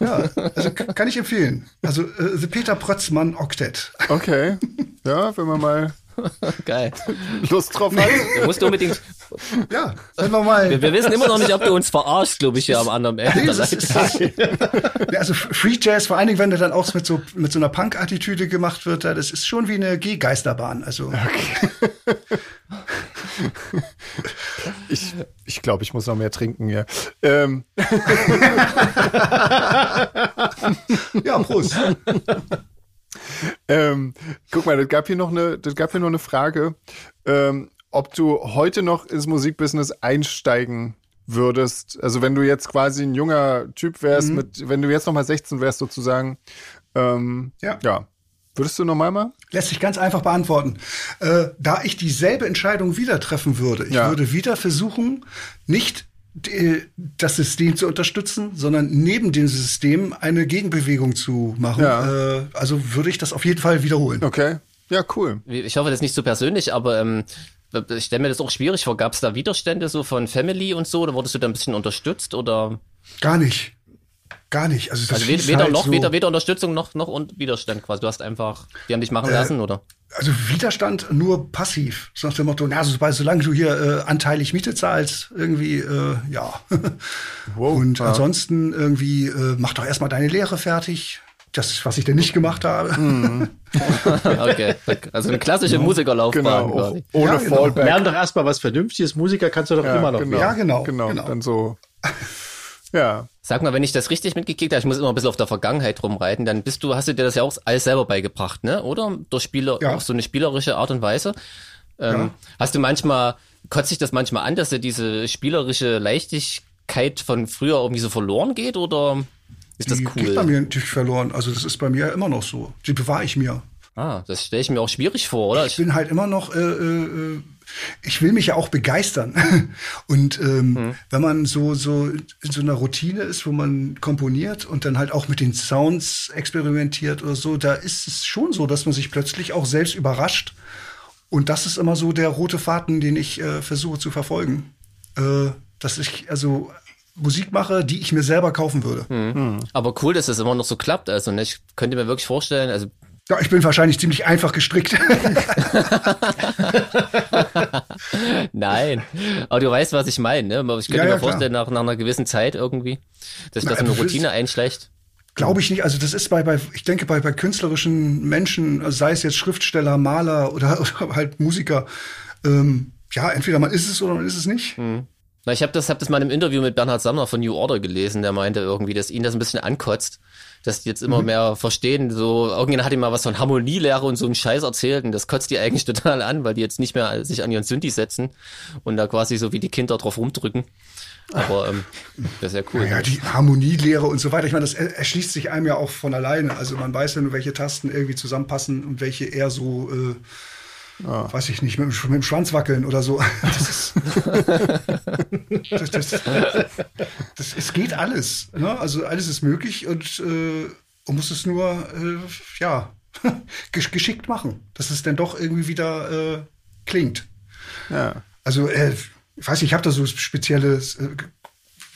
ja, also kann ich empfehlen. Also äh, The Peter Prötzmann Octet. Okay. Ja, wenn man mal Geil. Lust drauf hat. Du musst unbedingt. Ja, wir mal. Wir, wir wissen immer noch nicht, ob du uns verarschst, glaube ich, hier am anderen Ende. Nee, das ja, also Free Jazz, vor allen Dingen, wenn der dann auch mit so, mit so einer Punk-Attitüde gemacht wird, da, das ist schon wie eine G-Geisterbahn. Also, Ich, ich glaube, ich muss noch mehr trinken hier. Ähm, ja, Prost. Ähm, guck mal, das gab hier noch eine, das gab hier noch eine Frage, ähm, ob du heute noch ins Musikbusiness einsteigen würdest. Also wenn du jetzt quasi ein junger Typ wärst, Mhm. mit, wenn du jetzt noch mal 16 wärst sozusagen, ähm, Ja. ja. Würdest du nochmal mal? Lässt sich ganz einfach beantworten. Äh, da ich dieselbe Entscheidung wieder treffen würde, ich Ja. würde wieder versuchen, nicht das System zu unterstützen, sondern neben dem System eine Gegenbewegung zu machen. Ja. Äh, also würde ich das auf jeden Fall wiederholen. Okay. Ja, cool. Ich hoffe, das ist nicht so persönlich, aber ähm, ich stelle mir das auch schwierig vor. Gab es da Widerstände so von Family und so? Oder wurdest du da ein bisschen unterstützt? Oder Gar nicht. Gar nicht. Also, das also weder, halt noch, so, weder, weder Unterstützung noch, noch und Widerstand quasi. Du hast einfach, die haben dich machen lassen, oder? Also Widerstand nur passiv. So nach dem Motto, na, so, solange du hier äh, anteilig Miete zahlst, irgendwie, äh, ja. Wow, Und ja. ansonsten irgendwie, äh, mach doch erstmal deine Lehre fertig. Das ist, was ich denn nicht gemacht habe. Hm. Okay. Also eine klassische Musikerlaufbahn Genau. quasi. Ohne Ja, genau. Fallback. Lern doch erstmal was Vernünftiges. Musiker kannst du doch Ja, immer noch genau. werden. Ja, genau, Genau. genau. Dann so. Ja. Sag mal, wenn ich das richtig mitgekriegt habe, ich muss immer ein bisschen auf der Vergangenheit rumreiten, dann bist du, hast du dir das ja auch alles selber beigebracht, ne? Oder? Durch Spieler, Ja. auf so eine spielerische Art und Weise. Ähm, Ja. Hast du manchmal, kotzt sich das manchmal an, dass dir diese spielerische Leichtigkeit von früher irgendwie so verloren geht oder ist das Die geht cool? bei mir natürlich verloren. Also das ist bei mir immer noch so. Die bewahre ich mir. Ah, das stelle ich mir auch schwierig vor, oder? Ich bin halt immer noch, äh, äh, ich will mich ja auch begeistern. Und ähm, Mhm. wenn man so, so in so einer Routine ist, wo man komponiert und dann halt auch mit den Sounds experimentiert oder so, da ist es schon so, dass man sich plötzlich auch selbst überrascht. Und das ist immer so der rote Faden, den ich äh, versuche zu verfolgen. Äh, dass ich also Musik mache, die ich mir selber kaufen würde. Mhm. Aber cool, dass das immer noch so klappt. Also, ne, ich könnte mir wirklich vorstellen, also Ja, ich bin wahrscheinlich ziemlich einfach gestrickt. Nein, aber du weißt, was ich meine. Ne? Ich könnte Ja, mir vorstellen, nach, nach einer gewissen Zeit irgendwie, dass sich Na, das in eine Routine einschleicht. Glaube ich nicht. Also das ist bei, bei ich denke, bei, bei künstlerischen Menschen, also sei es jetzt Schriftsteller, Maler oder, oder halt Musiker, ähm, ja, entweder man ist es oder man ist es nicht. Na, ich habe das, hab das mal einem Interview mit Bernhard Sammer von New Order gelesen, der meinte irgendwie, dass ihn das ein bisschen ankotzt, dass die jetzt immer mehr verstehen, so, irgendjemand hat ihm mal was von Harmonielehre und so einen Scheiß erzählt und das kotzt die eigentlich total an, weil die jetzt nicht mehr sich an ihren Synthi setzen und da quasi so wie die Kinder drauf rumdrücken. Aber ähm, das ist ja cool. Ja, die Harmonielehre und so weiter. Ich meine, das er- erschließt sich einem ja auch von alleine. Also man weiß ja nur, welche Tasten irgendwie zusammenpassen und welche eher so, äh, weiß ich nicht, mit, mit dem Schwanz wackeln oder so. Das ist, das, das, das, es geht alles. Ne? Also alles ist möglich und äh, man muss es nur, äh, ja, gesch- geschickt machen, dass es dann doch irgendwie wieder äh, klingt. Ja. Also, äh, ich weiß nicht, ich habe da so spezielle äh,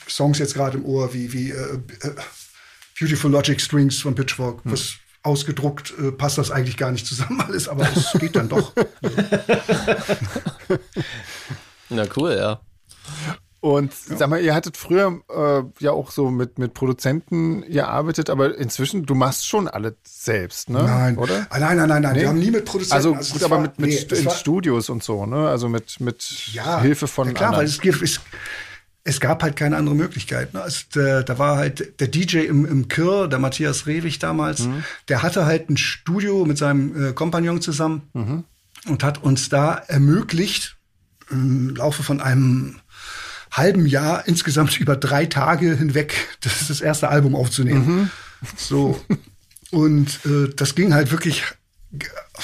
Songs jetzt gerade im Ohr, wie, wie äh, äh, Beautiful Logic Strings von Pitchfork. Was ausgedruckt äh, passt das eigentlich gar nicht zusammen alles, aber es geht dann doch. Na cool, ja. Und sag mal, ihr hattet früher äh, ja auch so mit, mit Produzenten gearbeitet, aber inzwischen, du machst schon alles selbst, ne? Nein, Oder? Ah, nein, nein, nein, nein. Nee? Wir haben nie mit Produzenten. Also, das gut, aber war- mit, mit nee, Studios und so, ne? Also mit, mit ja, Hilfe von ja, klar, anderen. weil es, gibt- es, es gab halt keine andere Möglichkeit. Ne? Also der, da war halt der DJ im, im Kirr, der Matthias Rewig damals, Mhm. der hatte halt ein Studio mit seinem äh, Kompagnon zusammen Mhm. und hat uns da ermöglicht, im Laufe von einem halben Jahr insgesamt über drei Tage hinweg das, das erste Album aufzunehmen. So. Und äh, das ging halt wirklich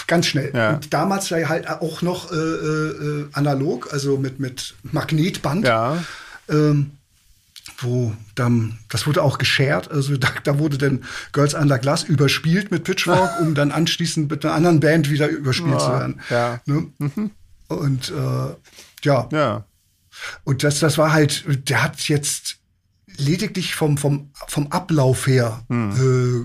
ganz schnell. Ja. Und damals war ja halt auch noch äh, äh, analog, also mit, mit Magnetband. Ja. Ähm, wo dann, das wurde auch geshared, also da, da wurde dann Girls Under Glass überspielt mit Pitchfork, um dann anschließend mit einer anderen Band wieder überspielt zu werden. Ja. Ne? Und äh, ja, Ja. und das, das war halt, der hat jetzt lediglich vom, vom, vom Ablauf her äh,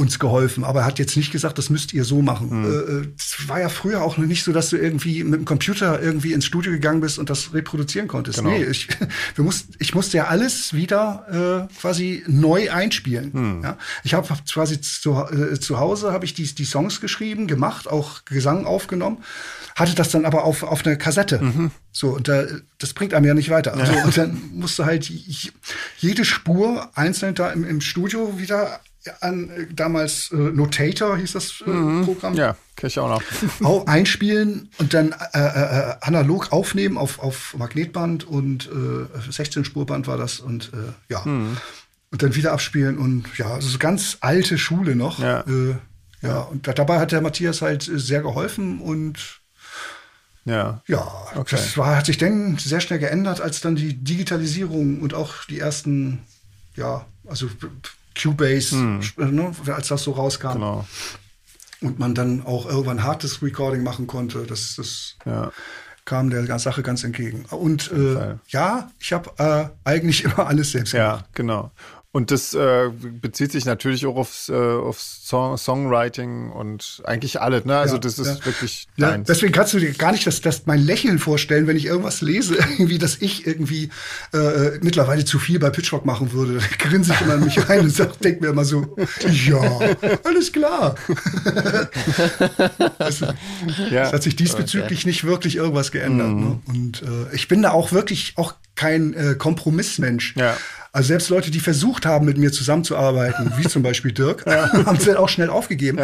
uns geholfen, aber er hat jetzt nicht gesagt, das müsst ihr so machen. Äh, Es war ja früher auch noch nicht so, dass du irgendwie mit dem Computer irgendwie ins Studio gegangen bist und das reproduzieren konntest. Genau. Nee, ich, wir mussten, ich musste ja alles wieder äh, quasi neu einspielen. Ja? Ich habe quasi zu, äh, zu Hause habe ich die, die Songs geschrieben, gemacht, auch Gesang aufgenommen, hatte das dann aber auf, auf eine Kassette. So, und da, das bringt einem ja nicht weiter. Also, und dann musste halt jede Spur einzeln da im, im Studio wieder an äh, damals äh, Notator hieß das äh, Programm Ja, kenn ich auch noch. auch einspielen und dann äh, äh, analog aufnehmen auf, auf Magnetband und äh, 16-Spurband war das und ja. Hm. Und dann wieder abspielen und ja, also so ganz alte Schule noch. Ja. Ja, und da, dabei hat der Matthias halt sehr geholfen und Ja. ja, Okay. das war, hat sich dann sehr schnell geändert, als dann die Digitalisierung und auch die ersten, ja, also Cubase, ne, als das so rauskam. Hm. Genau. Und man dann auch irgendwann hartes Recording machen konnte. Das, das Ja. kam der Sache ganz entgegen. Und äh, ja, ich habe äh, eigentlich immer alles selbst gemacht. Ja, genau. Und das äh, bezieht sich natürlich auch aufs, äh, aufs Song Songwriting und eigentlich alles, ne? Also Ja, das ist ja. wirklich Ja, deins. deswegen kannst du dir gar nicht das, das mein Lächeln vorstellen, wenn ich irgendwas lese, irgendwie, dass ich irgendwie äh, mittlerweile zu viel bei Pitchfork machen würde. Da grinse ich immer in mich rein und sag, denk mir immer so, ja, alles klar. das, ja. es hat sich diesbezüglich nicht wirklich irgendwas geändert. Mhm. Ne? Und äh, ich bin da auch wirklich auch kein äh, Kompromissmensch. Ja. Also selbst Leute, die versucht haben, mit mir zusammenzuarbeiten, wie zum Beispiel Dirk, haben es dann auch schnell aufgegeben,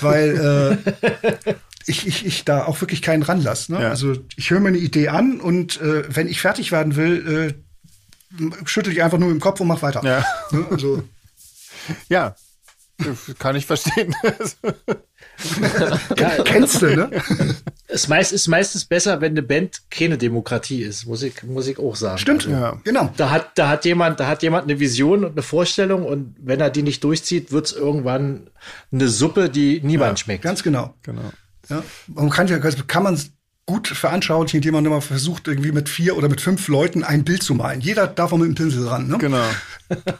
weil äh, ich, ich, ich da auch wirklich keinen ranlasse. Ne? Ja. Also ich höre mir eine Idee an und äh, wenn ich fertig werden will, äh, schüttel ich einfach nur im Kopf und mach weiter. Ja. Ne? Also, ja. Kann ich verstehen. kennst du, ne? Es meist, ist meistens besser, wenn eine Band keine Demokratie ist, muss ich, muss ich auch sagen. Stimmt, Also, Ja. genau. da hat, da hat jemand, da hat jemand eine Vision und eine Vorstellung und wenn er die nicht durchzieht, wird's irgendwann eine Suppe, die niemand schmeckt. Ganz genau. genau. Ja, man kann ja, kann man gut veranschaulichen, indem man immer versucht, irgendwie mit vier oder mit fünf Leuten ein Bild zu malen. Jeder darf auch mit dem Pinsel ran. Ne? Genau.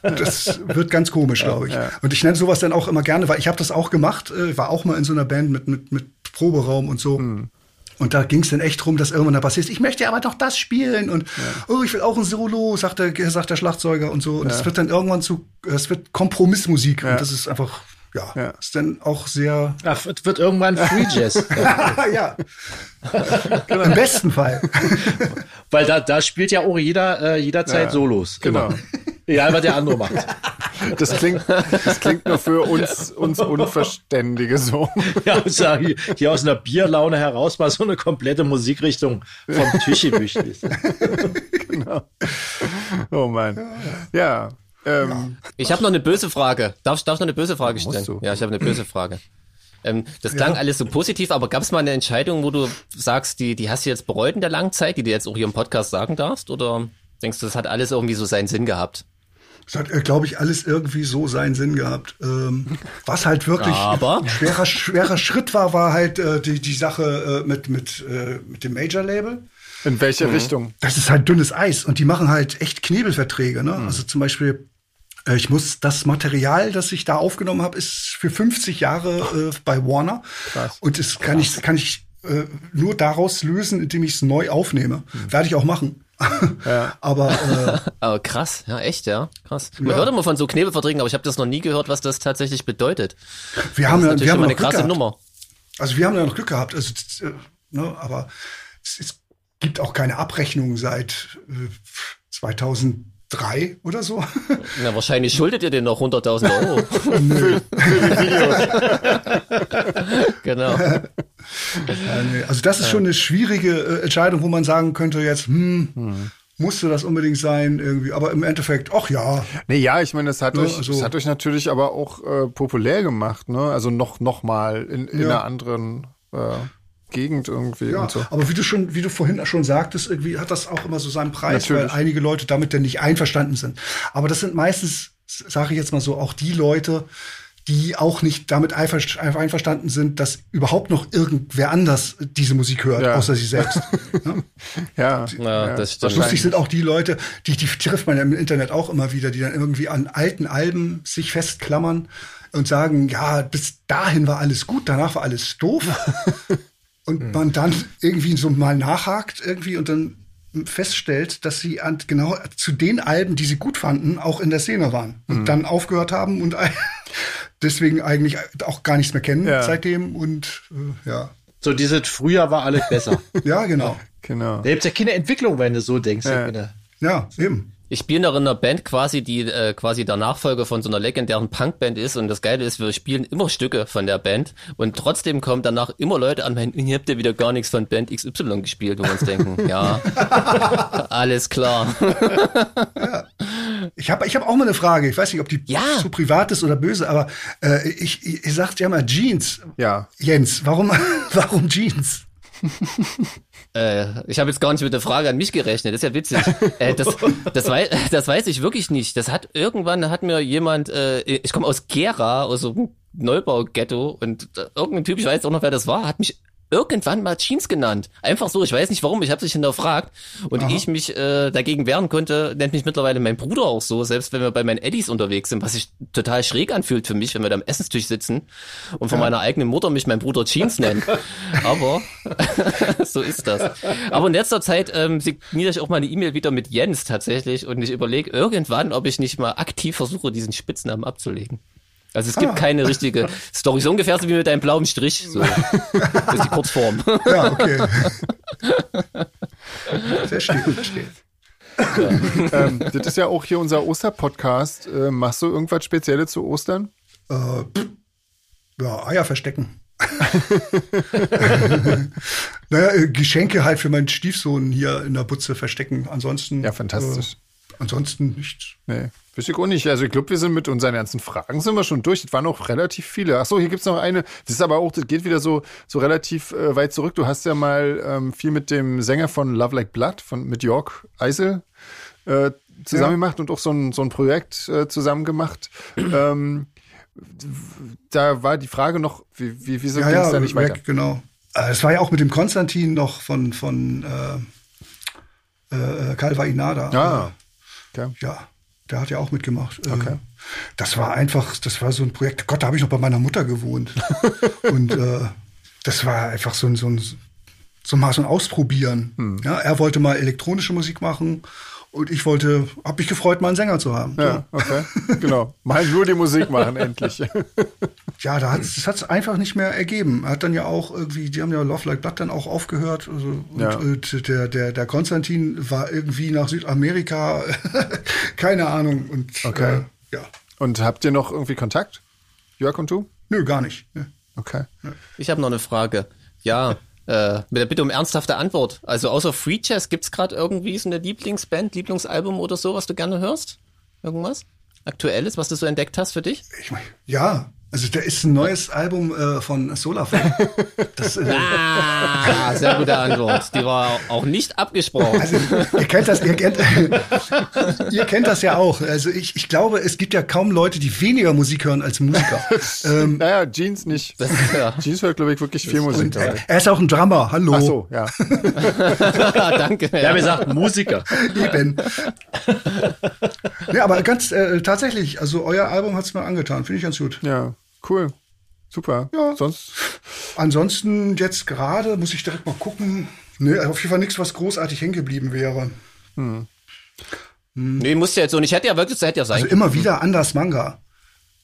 Das wird ganz komisch, glaube ich. ja. Und ich nenne sowas dann auch immer gerne, weil ich habe das auch gemacht, äh, war auch mal in so einer Band mit, mit, mit Proberaum und so. Hm. Und da ging es dann echt drum, dass irgendwann der Bassist, ich möchte aber doch das spielen und oh, ich will auch ein Solo, sagt der, sagt der Schlagzeuger und so. Und es wird dann irgendwann zu, es wird Kompromissmusik und das ist einfach, ja, Ja. ist dann auch sehr Ach, wird, wird irgendwann Free Jazz. ja. Im besten Fall. Weil da, da spielt ja auch jeder äh, jederzeit Ja, Solos. genau. Immer. Egal, was der andere macht. Das klingt, das klingt nur für uns, uns Unverständige so. Ja, und sag, hier, hier aus einer Bierlaune heraus mal so eine komplette Musikrichtung vom Tisch gewischt ist. Oh Mann. Ja. Ähm, Ich habe noch eine böse Frage. Darf, darf ich noch eine böse Frage Musst stellen? du. Ja, ich habe eine böse Frage. Ähm, das klang alles so positiv, aber gab es mal eine Entscheidung, wo du sagst, die, die hast du jetzt bereut in der langen Zeit, die du jetzt auch hier im Podcast sagen darfst? Oder denkst du, das hat alles irgendwie so seinen Sinn gehabt? Das hat, äh, glaube ich, alles irgendwie so seinen Sinn gehabt. Ähm, was halt wirklich Aber? ein schwerer, schwerer Schritt war, war halt äh, die, die Sache äh, mit, mit, äh, mit dem Major-Label. in welche Richtung? Das ist halt dünnes Eis und die machen halt echt Knebelverträge. Ne? Also zum Beispiel, ich muss das Material, das ich da aufgenommen habe, ist für 50 Jahre äh, bei Warner. Krass. Und das kann ich, kann ich äh, nur daraus lösen, indem ich es neu aufnehme. Werde ich auch machen. Aber äh, Aber krass, ja, echt, ja, krass. Man hört immer von so Knebelverträgen, aber ich habe das noch nie gehört, was das tatsächlich bedeutet. wir haben Das ist ja, natürlich wir haben eine krasse gehabt. Nummer. Also wir haben ja noch Glück gehabt. Also, äh, ne, aber es, es gibt auch keine Abrechnung seit äh, 2003 oder so. Na, wahrscheinlich schuldet ihr den noch 100.000 Euro. genau. Ja, nee. Also das ist schon eine schwierige äh, Entscheidung, wo man sagen könnte jetzt, hm, musste das unbedingt sein irgendwie. Aber im Endeffekt, ach ja. Nee, ja, ich meine, das hat, Ja, euch, also- das hat euch natürlich aber auch äh, populär gemacht, ne? Also noch, noch mal in, in Ja. einer anderen äh, Gegend irgendwie Ja, und so. aber wie du schon, wie du vorhin schon sagtest, irgendwie hat das auch immer so seinen Preis, Natürlich. weil einige Leute damit dann nicht einverstanden sind. Aber das sind meistens, sage ich jetzt mal so, auch die Leute, die auch nicht damit einver- einverstanden sind, dass überhaupt noch irgendwer anders diese Musik hört, Ja. außer sie selbst. Ja, Ja, das stimmt. Lustig sind auch die Leute, die, die trifft man ja im Internet auch immer wieder, die dann irgendwie an alten Alben sich festklammern und sagen, ja, bis dahin war alles gut, danach war alles doof. und man dann irgendwie so mal nachhakt irgendwie und dann feststellt, dass sie an, genau zu den Alben, die sie gut fanden, auch in der Szene waren und dann aufgehört haben und deswegen eigentlich auch gar nichts mehr kennen Ja. seitdem und äh, ja, So dieses früher war alles besser. ja genau, genau. Da gibt's ja keine Entwicklung, wenn du so denkst. Ja. Ja eben. Ich spiele noch in einer Band quasi, die äh, quasi der Nachfolger von so einer legendären Punkband ist. Und das Geile ist, wir spielen immer Stücke von der Band. Und trotzdem kommen danach immer Leute an, meinen, ihr habt ja wieder gar nichts von Band XY gespielt, wo wir uns denken, ja, alles klar. Ich habe ich hab auch mal eine Frage. Ich weiß nicht, ob die Ja. zu privat ist oder böse, aber äh, ich, ich, ihr sagt ja mal Jeans. Ja. Jens, warum, warum Jeans? Äh, ich habe jetzt gar nicht mit der Frage an mich gerechnet, das ist ja witzig. Äh, das, das, weiß, das weiß ich wirklich nicht. Das hat irgendwann hat mir jemand, äh, ich komme aus Gera, aus so einem Neubau-Ghetto und irgendein Typ, ich weiß auch noch, wer das war, hat mich irgendwann mal Jeans genannt. Einfach so, ich weiß nicht warum, ich habe sich hinterfragt und ich mich äh, dagegen wehren konnte, nennt mich mittlerweile mein Bruder auch so, selbst wenn wir bei meinen Eddies unterwegs sind, was sich total schräg anfühlt für mich, wenn wir da am Essenstisch sitzen und von meiner eigenen Mutter mich mein Bruder Jeans nennt. Aber so ist das. Aber in letzter Zeit ähm, signiere ich auch mal eine E-Mail wieder mit Jens tatsächlich und ich überlege irgendwann, ob ich nicht mal aktiv versuche, diesen Spitznamen abzulegen. Also es gibt keine richtige Story. So ungefähr so wie mit deinem blauen Strich. So. Das ist die Kurzform. Ja, okay. Verstehe, verstehe. ähm, das ist ja auch hier unser Osterpodcast. Äh, machst du irgendwas Spezielles zu Ostern? Äh, ja, Eier verstecken. naja, äh, Geschenke halt für meinen Stiefsohn hier in der Butze verstecken. Ansonsten. Ja, fantastisch. Äh, ansonsten nichts. Nee, weiß ich auch nicht. Also ich glaube, wir sind mit unseren ganzen Fragen sind wir schon durch. Das waren auch relativ viele. Ach so, hier gibt's noch eine. Das ist aber auch, das geht wieder so, so relativ äh, weit zurück. Du hast ja mal ähm, viel mit dem Sänger von Love Like Blood, von, mit Jörg Eisel, äh, zusammen Ja. gemacht und auch so ein, so ein Projekt äh, zusammen gemacht. ähm, da war die Frage noch, wie, wie, wieso Ja, ging's ja, da nicht weiter? weg, genau. Äh, Es war ja auch mit dem Konstantin noch von, von äh, äh, Calva Inada. Ah, okay. Ja, der hat ja auch mitgemacht. Äh, Okay. Das war einfach, das war so ein Projekt. Gott, da habe ich noch bei meiner Mutter gewohnt. Und äh, das war einfach so ein, so ein, so mal so ein Ausprobieren. Hm. Ja, er wollte mal elektronische Musik machen und ich wollte, habe mich gefreut, mal einen Sänger zu haben. Ja, okay. genau. Mal nur die Musik machen, endlich. Ja, da hat's, das hat es einfach nicht mehr ergeben. Er hat dann ja auch irgendwie, die haben ja Love Like Blood dann auch aufgehört. Also, und, Ja. äh, der, der, der Konstantin war irgendwie nach Südamerika, keine Ahnung. Und Okay. äh, ja, Und habt ihr noch irgendwie Kontakt? Jörg und du? nö, gar nicht. ne. Okay. Ich habe noch eine Frage. Ja, äh, mit der Bitte um ernsthafte Antwort. Also außer Free Jazz gibt's gerade irgendwie so eine Lieblingsband, Lieblingsalbum oder so, was du gerne hörst? Irgendwas? Aktuelles, was du so entdeckt hast für dich? Ich mein, ja, also da ist ein neues Album äh, von Solarflame. Das, äh, Ah, sehr gute Antwort. Die war auch nicht abgesprochen. Also, ihr kennt das, ihr kennt, ihr kennt das ja auch. Also ich, ich glaube, es gibt ja kaum Leute, die weniger Musik hören als Musiker. ähm, Naja, Jeans nicht. Das, ja. Jeans hört, glaube ich, wirklich viel Musik. und gerade. er, ist auch ein Drummer. Hallo. Ach so, ja. Danke. Wir haben gesagt, Musiker. Eben. ja, aber ganz äh, tatsächlich, also euer Album hat's mir angetan. Finde ich ganz gut. Ja, cool. Super. Ja. Sonst, Ansonsten jetzt gerade muss ich direkt mal gucken. Nee, auf jeden Fall nichts, was großartig hängen geblieben wäre. Nee, musst du jetzt so nicht. Hätte ja wirklich, hätte ja sein Also immer wieder Anders Manga.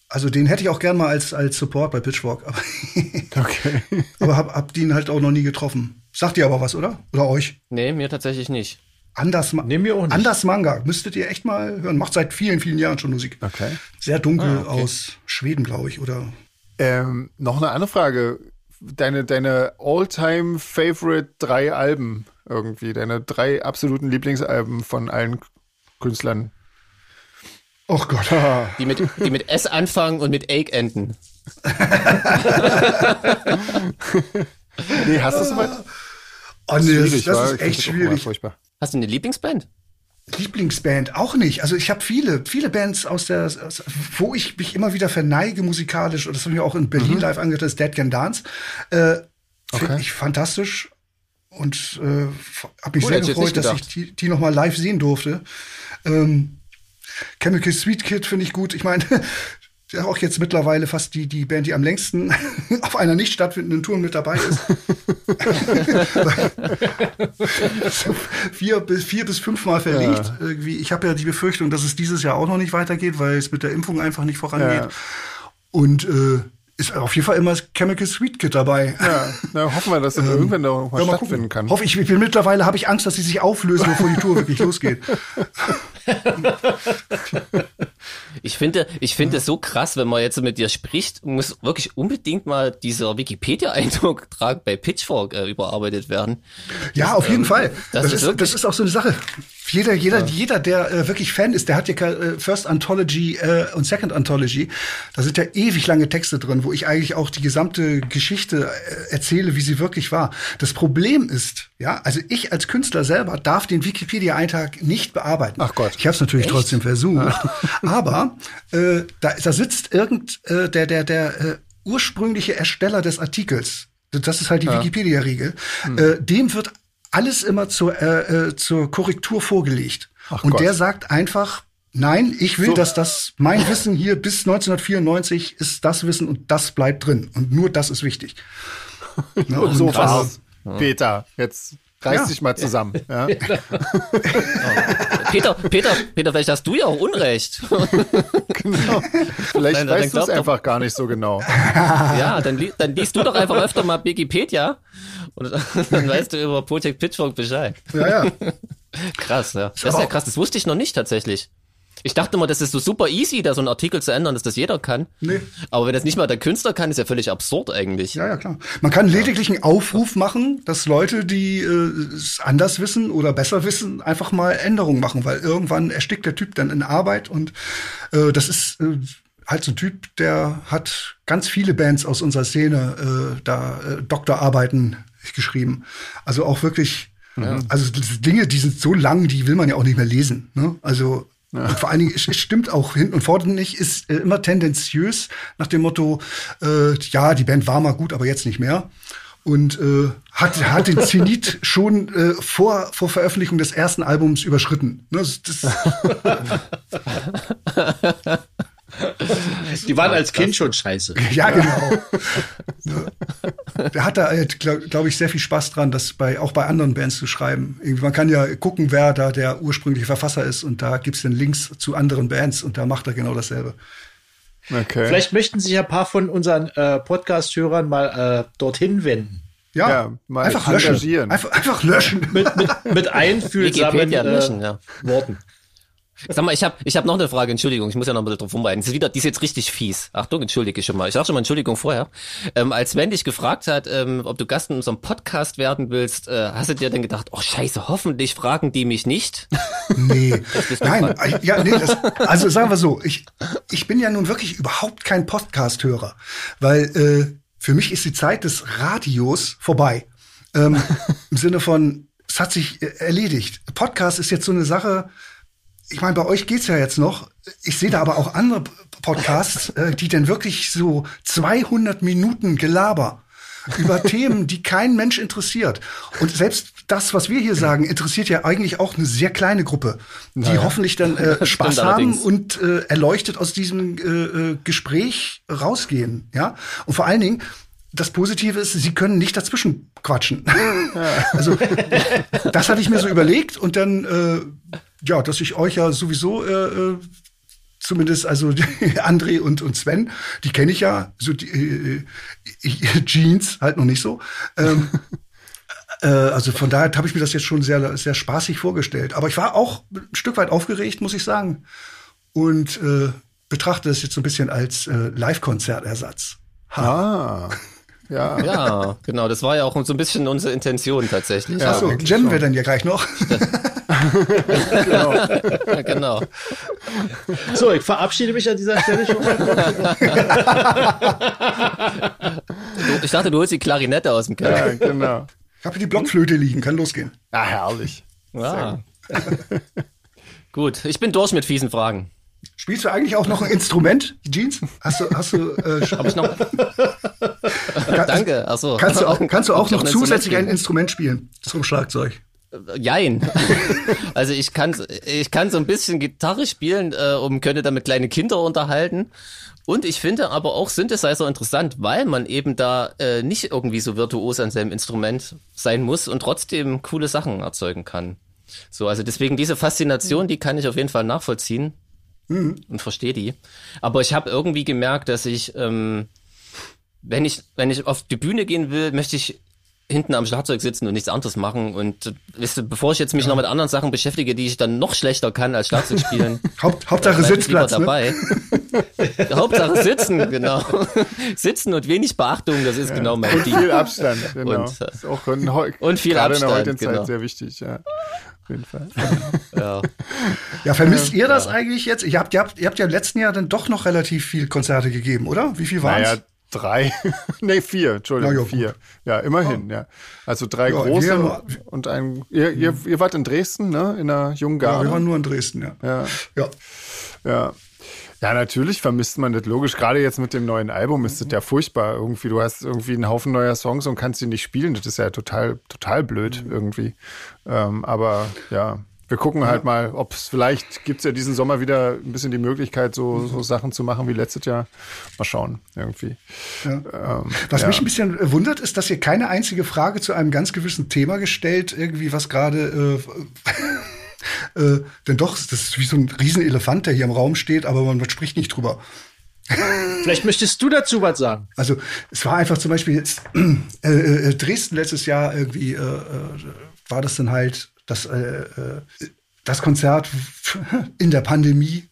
Also den hätte ich auch gern mal als, als Support bei Pitchfork. Aber, okay. aber hab, hab den halt auch noch nie getroffen. Sagt ihr aber was, oder? Oder euch? Nee, mir tatsächlich nicht. Anders, Ma Nee, mir auch nicht. Anders Manga. Müsstet ihr echt mal hören. Macht seit vielen, vielen Jahren schon Musik. Okay. Sehr dunkel Ah, okay. aus Schweden, glaube ich. Oder Ähm, noch eine andere Frage. Deine, deine All-Time-Favorite drei Alben. irgendwie. Deine drei absoluten Lieblingsalben von allen Künstlern. Oh Gott. Die mit, die mit S anfangen und mit Egg enden. nee, hast du soweit? Oh nee, das, das ist echt schwierig. Hast du eine Lieblingsband? Lieblingsband auch nicht. Also ich habe viele, viele Bands aus der, aus, wo ich mich immer wieder verneige musikalisch. Und das habe ich auch in Berlin mhm. live angehört, das Dead Can Dance. Äh, Finde okay. ich fantastisch. Und äh, habe mich oh, sehr gefreut, dass ich die, die noch mal live sehen durfte. Ähm, Chemical Sweet Kid finde ich gut. Ich meine, ja auch jetzt mittlerweile fast die, die Band, die am längsten auf einer nicht stattfindenden Tour mit dabei ist. so vier, bis, vier bis fünfmal verlegt. Ja. Irgendwie. Ich habe ja die Befürchtung, dass es dieses Jahr auch noch nicht weitergeht, weil es mit der Impfung einfach nicht vorangeht. Ja. Und äh, ist auf jeden Fall immer das Chemical Sweet Kit dabei. Ja, na, hoffen wir, dass das ähm, irgendwann noch mal, ja, mal stattfinden kann. Hoffe ich, ich bin mittlerweile habe ich Angst, dass sie sich auflösen, bevor die Tour wirklich losgeht. Ich finde, ich finde es so krass, wenn man jetzt mit dir spricht, muss wirklich unbedingt mal dieser Wikipedia-Eindruck bei Pitchfork äh, überarbeitet werden. Ja, das, auf jeden ähm, Fall. Das, das, ist, das ist auch so eine Sache. Jeder, jeder, ja. jeder, der äh, wirklich Fan ist, der hat ja äh, First Anthology äh, und Second Anthology. Da sind ja ewig lange Texte drin, wo ich eigentlich auch die gesamte Geschichte äh, erzähle, wie sie wirklich war. Das Problem ist, ja, also ich als Künstler selber darf den Wikipedia-Eintrag nicht bearbeiten. Ach Gott. Ich habe es natürlich Echt? trotzdem versucht. Aber äh, da, da sitzt irgend äh, der, der, der äh, ursprüngliche Ersteller des Artikels. Das ist halt die ja. Wikipedia-Regel. Hm. Äh, dem wird alles immer zur, äh, äh, zur Korrektur vorgelegt. Ach und Gott. der sagt einfach, nein, ich will, so. dass das mein Wissen hier bis 1994 ist das Wissen und das bleibt drin. Und nur das ist wichtig. Ne? und so was. Peter, jetzt reiß ja. dich mal zusammen. Ja. Peter, Peter, Peter, vielleicht hast du ja auch Unrecht. genau. Vielleicht Nein, weißt du es einfach gar nicht so genau. ja, dann, li dann liest du doch einfach öfter mal Wikipedia und dann weißt du über Project Pitchfork Bescheid. Ja, ja. krass, ja. Das ist ja krass, das wusste ich noch nicht tatsächlich. Ich dachte immer, das ist so super easy, da so einen Artikel zu ändern, dass das jeder kann. Nee. Aber wenn das nicht mal der Künstler kann, ist ja völlig absurd eigentlich. Ja, ja, klar. Man kann lediglich einen Aufruf machen, dass Leute, die äh, es anders wissen oder besser wissen, einfach mal Änderungen machen, weil irgendwann erstickt der Typ dann in Arbeit und äh, das ist äh, halt so ein Typ, der hat ganz viele Bands aus unserer Szene äh, da äh, Doktorarbeiten geschrieben. Also auch wirklich, ja. also Dinge, die sind so lang, die will man ja auch nicht mehr lesen. Ne? Also ja. Und vor allen Dingen, es, stimmt auch hinten und vorne nicht, ist äh, immer tendenziös nach dem Motto, äh, ja, die Band war mal gut, aber jetzt nicht mehr. Und äh, hat, hat den Zenit schon äh, vor, vor Veröffentlichung des ersten Albums überschritten. Ne, das, das Die waren als Kind schon scheiße. Ja, genau. Der hat da, äh, glaube glaub ich, sehr viel Spaß dran, das bei, auch bei anderen Bands zu schreiben. Man kann ja gucken, wer da der ursprüngliche Verfasser ist und da gibt es dann Links zu anderen Bands und da macht er genau dasselbe. Okay. Vielleicht möchten sich ein paar von unseren äh, Podcast-Hörern mal äh, dorthin wenden. Ja, ja mal einfach löschen. Einfach, einfach löschen. mit, mit, mit einfühlsamen äh, löschen, ja. Worten. Sag mal, ich habe ich hab noch eine Frage, Entschuldigung, ich muss ja noch ein bisschen drauf rumreiten. Das ist wieder, die ist jetzt richtig fies. Achtung, entschuldige ich schon mal. Ich sag schon mal Entschuldigung vorher. Ähm, als Sven dich gefragt hat, ähm, ob du Gast in unserem Podcast werden willst, äh, hast du dir dann gedacht, oh scheiße, hoffentlich fragen die mich nicht? Nee, nein, äh, ja, nee, das, also sagen wir so, ich, ich bin ja nun wirklich überhaupt kein Podcast-Hörer, weil äh, für mich ist die Zeit des Radios vorbei. Ähm, Im Sinne von, es hat sich äh, erledigt. Podcast ist jetzt so eine Sache, ich meine, bei euch geht's ja jetzt noch. Ich sehe da aber auch andere Podcasts, äh, die denn wirklich so 200 Minuten Gelaber über Themen, die kein Mensch interessiert. Und selbst das, was wir hier sagen, interessiert ja eigentlich auch eine sehr kleine Gruppe, die naja. hoffentlich dann äh, Spaß haben und äh, erleuchtet aus diesem äh, äh, Gespräch rausgehen. Ja, und vor allen Dingen das Positive ist, sie können nicht dazwischen quatschen. Ja. also das hatte ich mir so überlegt und dann äh, ja, dass ich euch ja sowieso äh, äh zumindest also André und und Sven, die kenne ich ja, so die äh, äh, Jeans halt noch nicht so. Ähm, äh, also von daher habe ich mir das jetzt schon sehr sehr spaßig vorgestellt. Aber ich war auch ein Stück weit aufgeregt, muss ich sagen, und äh, betrachte das jetzt so ein bisschen als äh, Live-Konzertersatz. Ah. Ja. Ja, genau. Das war ja auch so ein bisschen unsere Intention tatsächlich. Ja, Achso, jammen wir dann ja gleich noch. Ja, genau. So, ich verabschiede mich an dieser Stelle schon mal. Ich dachte, du holst die Klarinette aus dem Keller. Ja, genau. Ich habe hier die Blockflöte liegen, kann losgehen. Ah, herrlich. Ja. Gut, ich bin durch mit fiesen Fragen. Spielst du eigentlich auch noch ein Instrument, Jeans? Hast du, hast du, äh, Hab ich noch? Danke. Achso. kannst du auch, kannst du auch noch ein zusätzlich ein Instrument Instrument spielen zum Schlagzeug? Jein. Also ich kann, ich kann so ein bisschen Gitarre spielen äh, und könnte damit kleine Kinder unterhalten. Und ich finde aber auch Synthesizer interessant, weil man eben da äh, nicht irgendwie so virtuos an seinem Instrument sein muss und trotzdem coole Sachen erzeugen kann. So, also deswegen diese Faszination, die kann ich auf jeden Fall nachvollziehen und verstehe die. Aber ich habe irgendwie gemerkt, dass ich, ähm, wenn ich, wenn ich auf die Bühne gehen will, möchte ich hinten am Schlagzeug sitzen und nichts anderes machen. Und äh, wisst ihr, bevor ich jetzt mich noch mit anderen Sachen beschäftige, die ich dann noch schlechter kann als Schlagzeug spielen, Haupt, Hauptsache Sitzplatz, ne? dabei. Hauptsache sitzen, genau. sitzen und wenig Beachtung, das ist genau mein Ding. Viel Abstand, genau. Und, äh, ist auch in, und viel gerade in der Abstand, heutigen Zeit genau. sehr wichtig, ja. Auf jeden Fall. Ja. Ja, vermisst ihr das eigentlich jetzt? Ihr habt, ihr, habt, ihr habt ja im letzten Jahr dann doch noch relativ viel Konzerte gegeben, oder? Wie viel waren es? Naja, drei. nee, vier, Entschuldigung, ja, vier. Ja, immerhin, ja. Also drei Ja, große wir und ein. Ihr, ihr, ihr wart in Dresden, ne? In der jungen ja, Garde. wir waren nur in Dresden, ja. ja, Ja. ja. Ja, natürlich vermisst man das logisch. Gerade jetzt mit dem neuen Album ist das ja furchtbar. Irgendwie, du hast irgendwie einen Haufen neuer Songs und kannst sie nicht spielen. Das ist ja total, total blöd irgendwie. Ähm, aber ja, wir gucken halt mal, ob es vielleicht gibt es ja diesen Sommer wieder ein bisschen die Möglichkeit, so, so Sachen zu machen wie letztes Jahr. Mal schauen, irgendwie. Ja. Ähm, Was ja. mich ein bisschen äh, wundert, ist, dass ihr keine einzige Frage zu einem ganz gewissen Thema gestellt, irgendwie was gerade, äh, äh, denn doch, das ist wie so ein Riesenelefant, der hier im Raum steht, aber man spricht nicht drüber. Vielleicht möchtest du dazu was sagen. Also es war einfach zum Beispiel jetzt äh, äh, Dresden letztes Jahr irgendwie äh, äh, war das dann halt das, äh, äh, das Konzert in der Pandemie,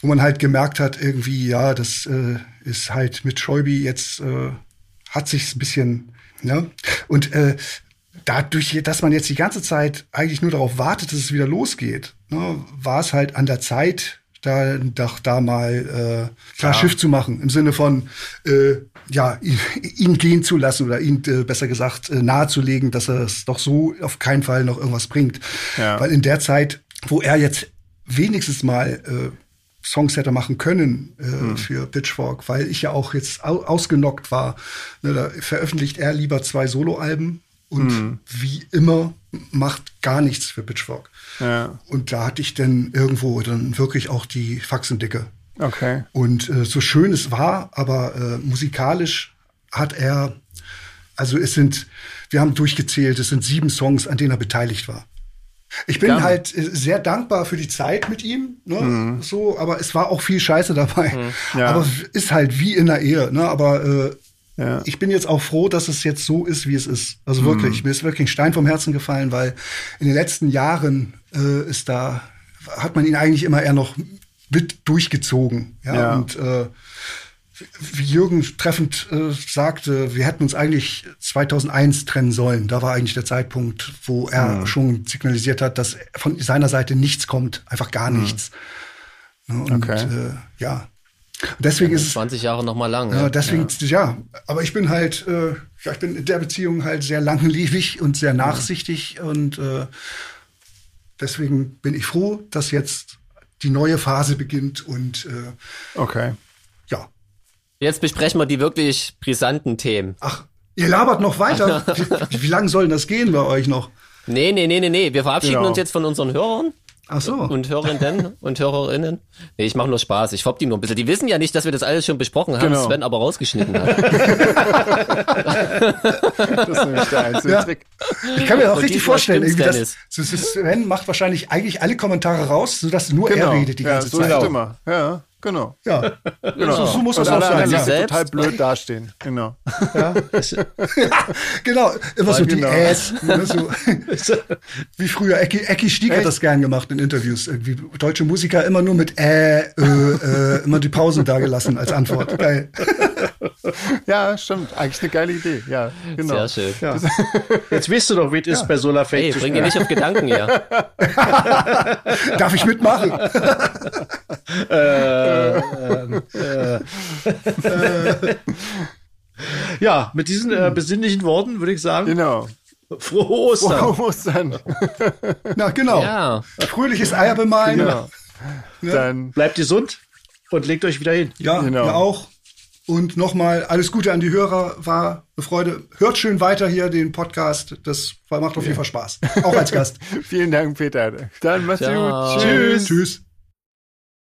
wo man halt gemerkt hat, irgendwie, ja, das äh, ist halt mit Schäubi jetzt äh, hat sich ein bisschen, ne? Und äh, dadurch, dass man jetzt die ganze Zeit eigentlich nur darauf wartet, dass es wieder losgeht, ne, war es halt an der Zeit, da doch da mal äh, klar Schiff zu machen im Sinne von äh, ja ihn, ihn gehen zu lassen oder ihn äh, besser gesagt äh, nahezulegen, dass er es doch so auf keinen Fall noch irgendwas bringt, Ja. weil in der Zeit, wo er jetzt wenigstens mal äh, Songs hätte machen können äh, für Pitchfork, weil ich ja auch jetzt au ausgenockt war. Ne, da veröffentlicht er lieber zwei Soloalben und wie immer macht gar nichts für Pitchfork. Ja, Und da hatte ich dann irgendwo dann wirklich auch die Faxendicke. okay. Und äh, so schön es war, aber äh, musikalisch hat er, also es sind, wir haben durchgezählt, es sind sieben Songs, an denen er beteiligt war. Ich bin Gerne. halt äh, sehr dankbar für die Zeit mit ihm, ne? so, aber es war auch viel Scheiße dabei. Ja. Aber ist halt wie in der Ehe, ne? Aber äh, Ja. ich bin jetzt auch froh, dass es jetzt so ist, wie es ist. Also wirklich, mir ist wirklich ein Stein vom Herzen gefallen, weil in den letzten Jahren äh, ist da, hat man ihn eigentlich immer eher noch mit durchgezogen. Ja, Ja. und äh, wie Jürgen treffend äh, sagte, wir hätten uns eigentlich 2001 trennen sollen. Da war eigentlich der Zeitpunkt, wo er schon signalisiert hat, dass von seiner Seite nichts kommt, einfach gar nichts. Ne, Und Okay. äh, ja, deswegen ist es 20 Jahre noch mal lang. ja, Ja. deswegen, ja. aber ich bin halt, äh, ja, ich bin in der Beziehung halt sehr langlebig und sehr nachsichtig und äh, deswegen bin ich froh, dass jetzt die neue Phase beginnt und äh, Okay. ja. Jetzt besprechen wir die wirklich brisanten Themen. Ach, ihr labert noch weiter. wie, wie lange soll denn das gehen bei euch noch? Nee, nee, nee, nee, nee. Wir verabschieden Genau. uns jetzt von unseren Hörern Ach so. und Hörerinnen und Hörerinnen. Nee, ich mache nur Spaß. Ich fopp die nur ein bisschen. Die wissen ja nicht, dass wir das alles schon besprochen haben, Genau. Sven aber rausgeschnitten hat. Das ist nämlich der einzige Ja. Trick. ich kann mir auch Und richtig vorstellen, irgendwie, Sven macht wahrscheinlich eigentlich alle Kommentare raus, sodass nur er redet die Genau. ja, ganze so Zeit. immer. Ja, genau. Ja, genau. so, so muss das auch sein. Ja. selbst. total blöd dastehen. Genau. Genau, immer so die genau. Äs. Ne, so. Wie früher, Ecki, Ecki Stieg hat das gern gemacht in Interviews. Irgendwie deutsche Musiker immer nur mit äh, äh, äh, immer die Pausen da gelassen als Antwort. Geil. Ja, stimmt. Eigentlich eine geile Idee. Ja, genau. Sehr schön. Ja. Jetzt weißt du doch, wie es ist, bei Solarfake Hey, bring dir nicht auf Gedanken hier. Darf ich mitmachen? Ja, mit diesen äh, besinnlichen Worten würde ich sagen, Genau. frohe Ostern. Frohe Ostern. Na, genau. Ja. Fröhliches Eier bemalen. Genau. Dann Bleibt gesund und legt euch wieder hin. Ja, Genau. ihr auch. Und nochmal alles Gute an die Hörer. War eine Freude. Hört schön weiter hier den Podcast. Das macht auf jeden Fall Spaß. Auch als Gast. vielen Dank, Peter. Dann mach's Ciao. gut. Tschüss. Tschüss.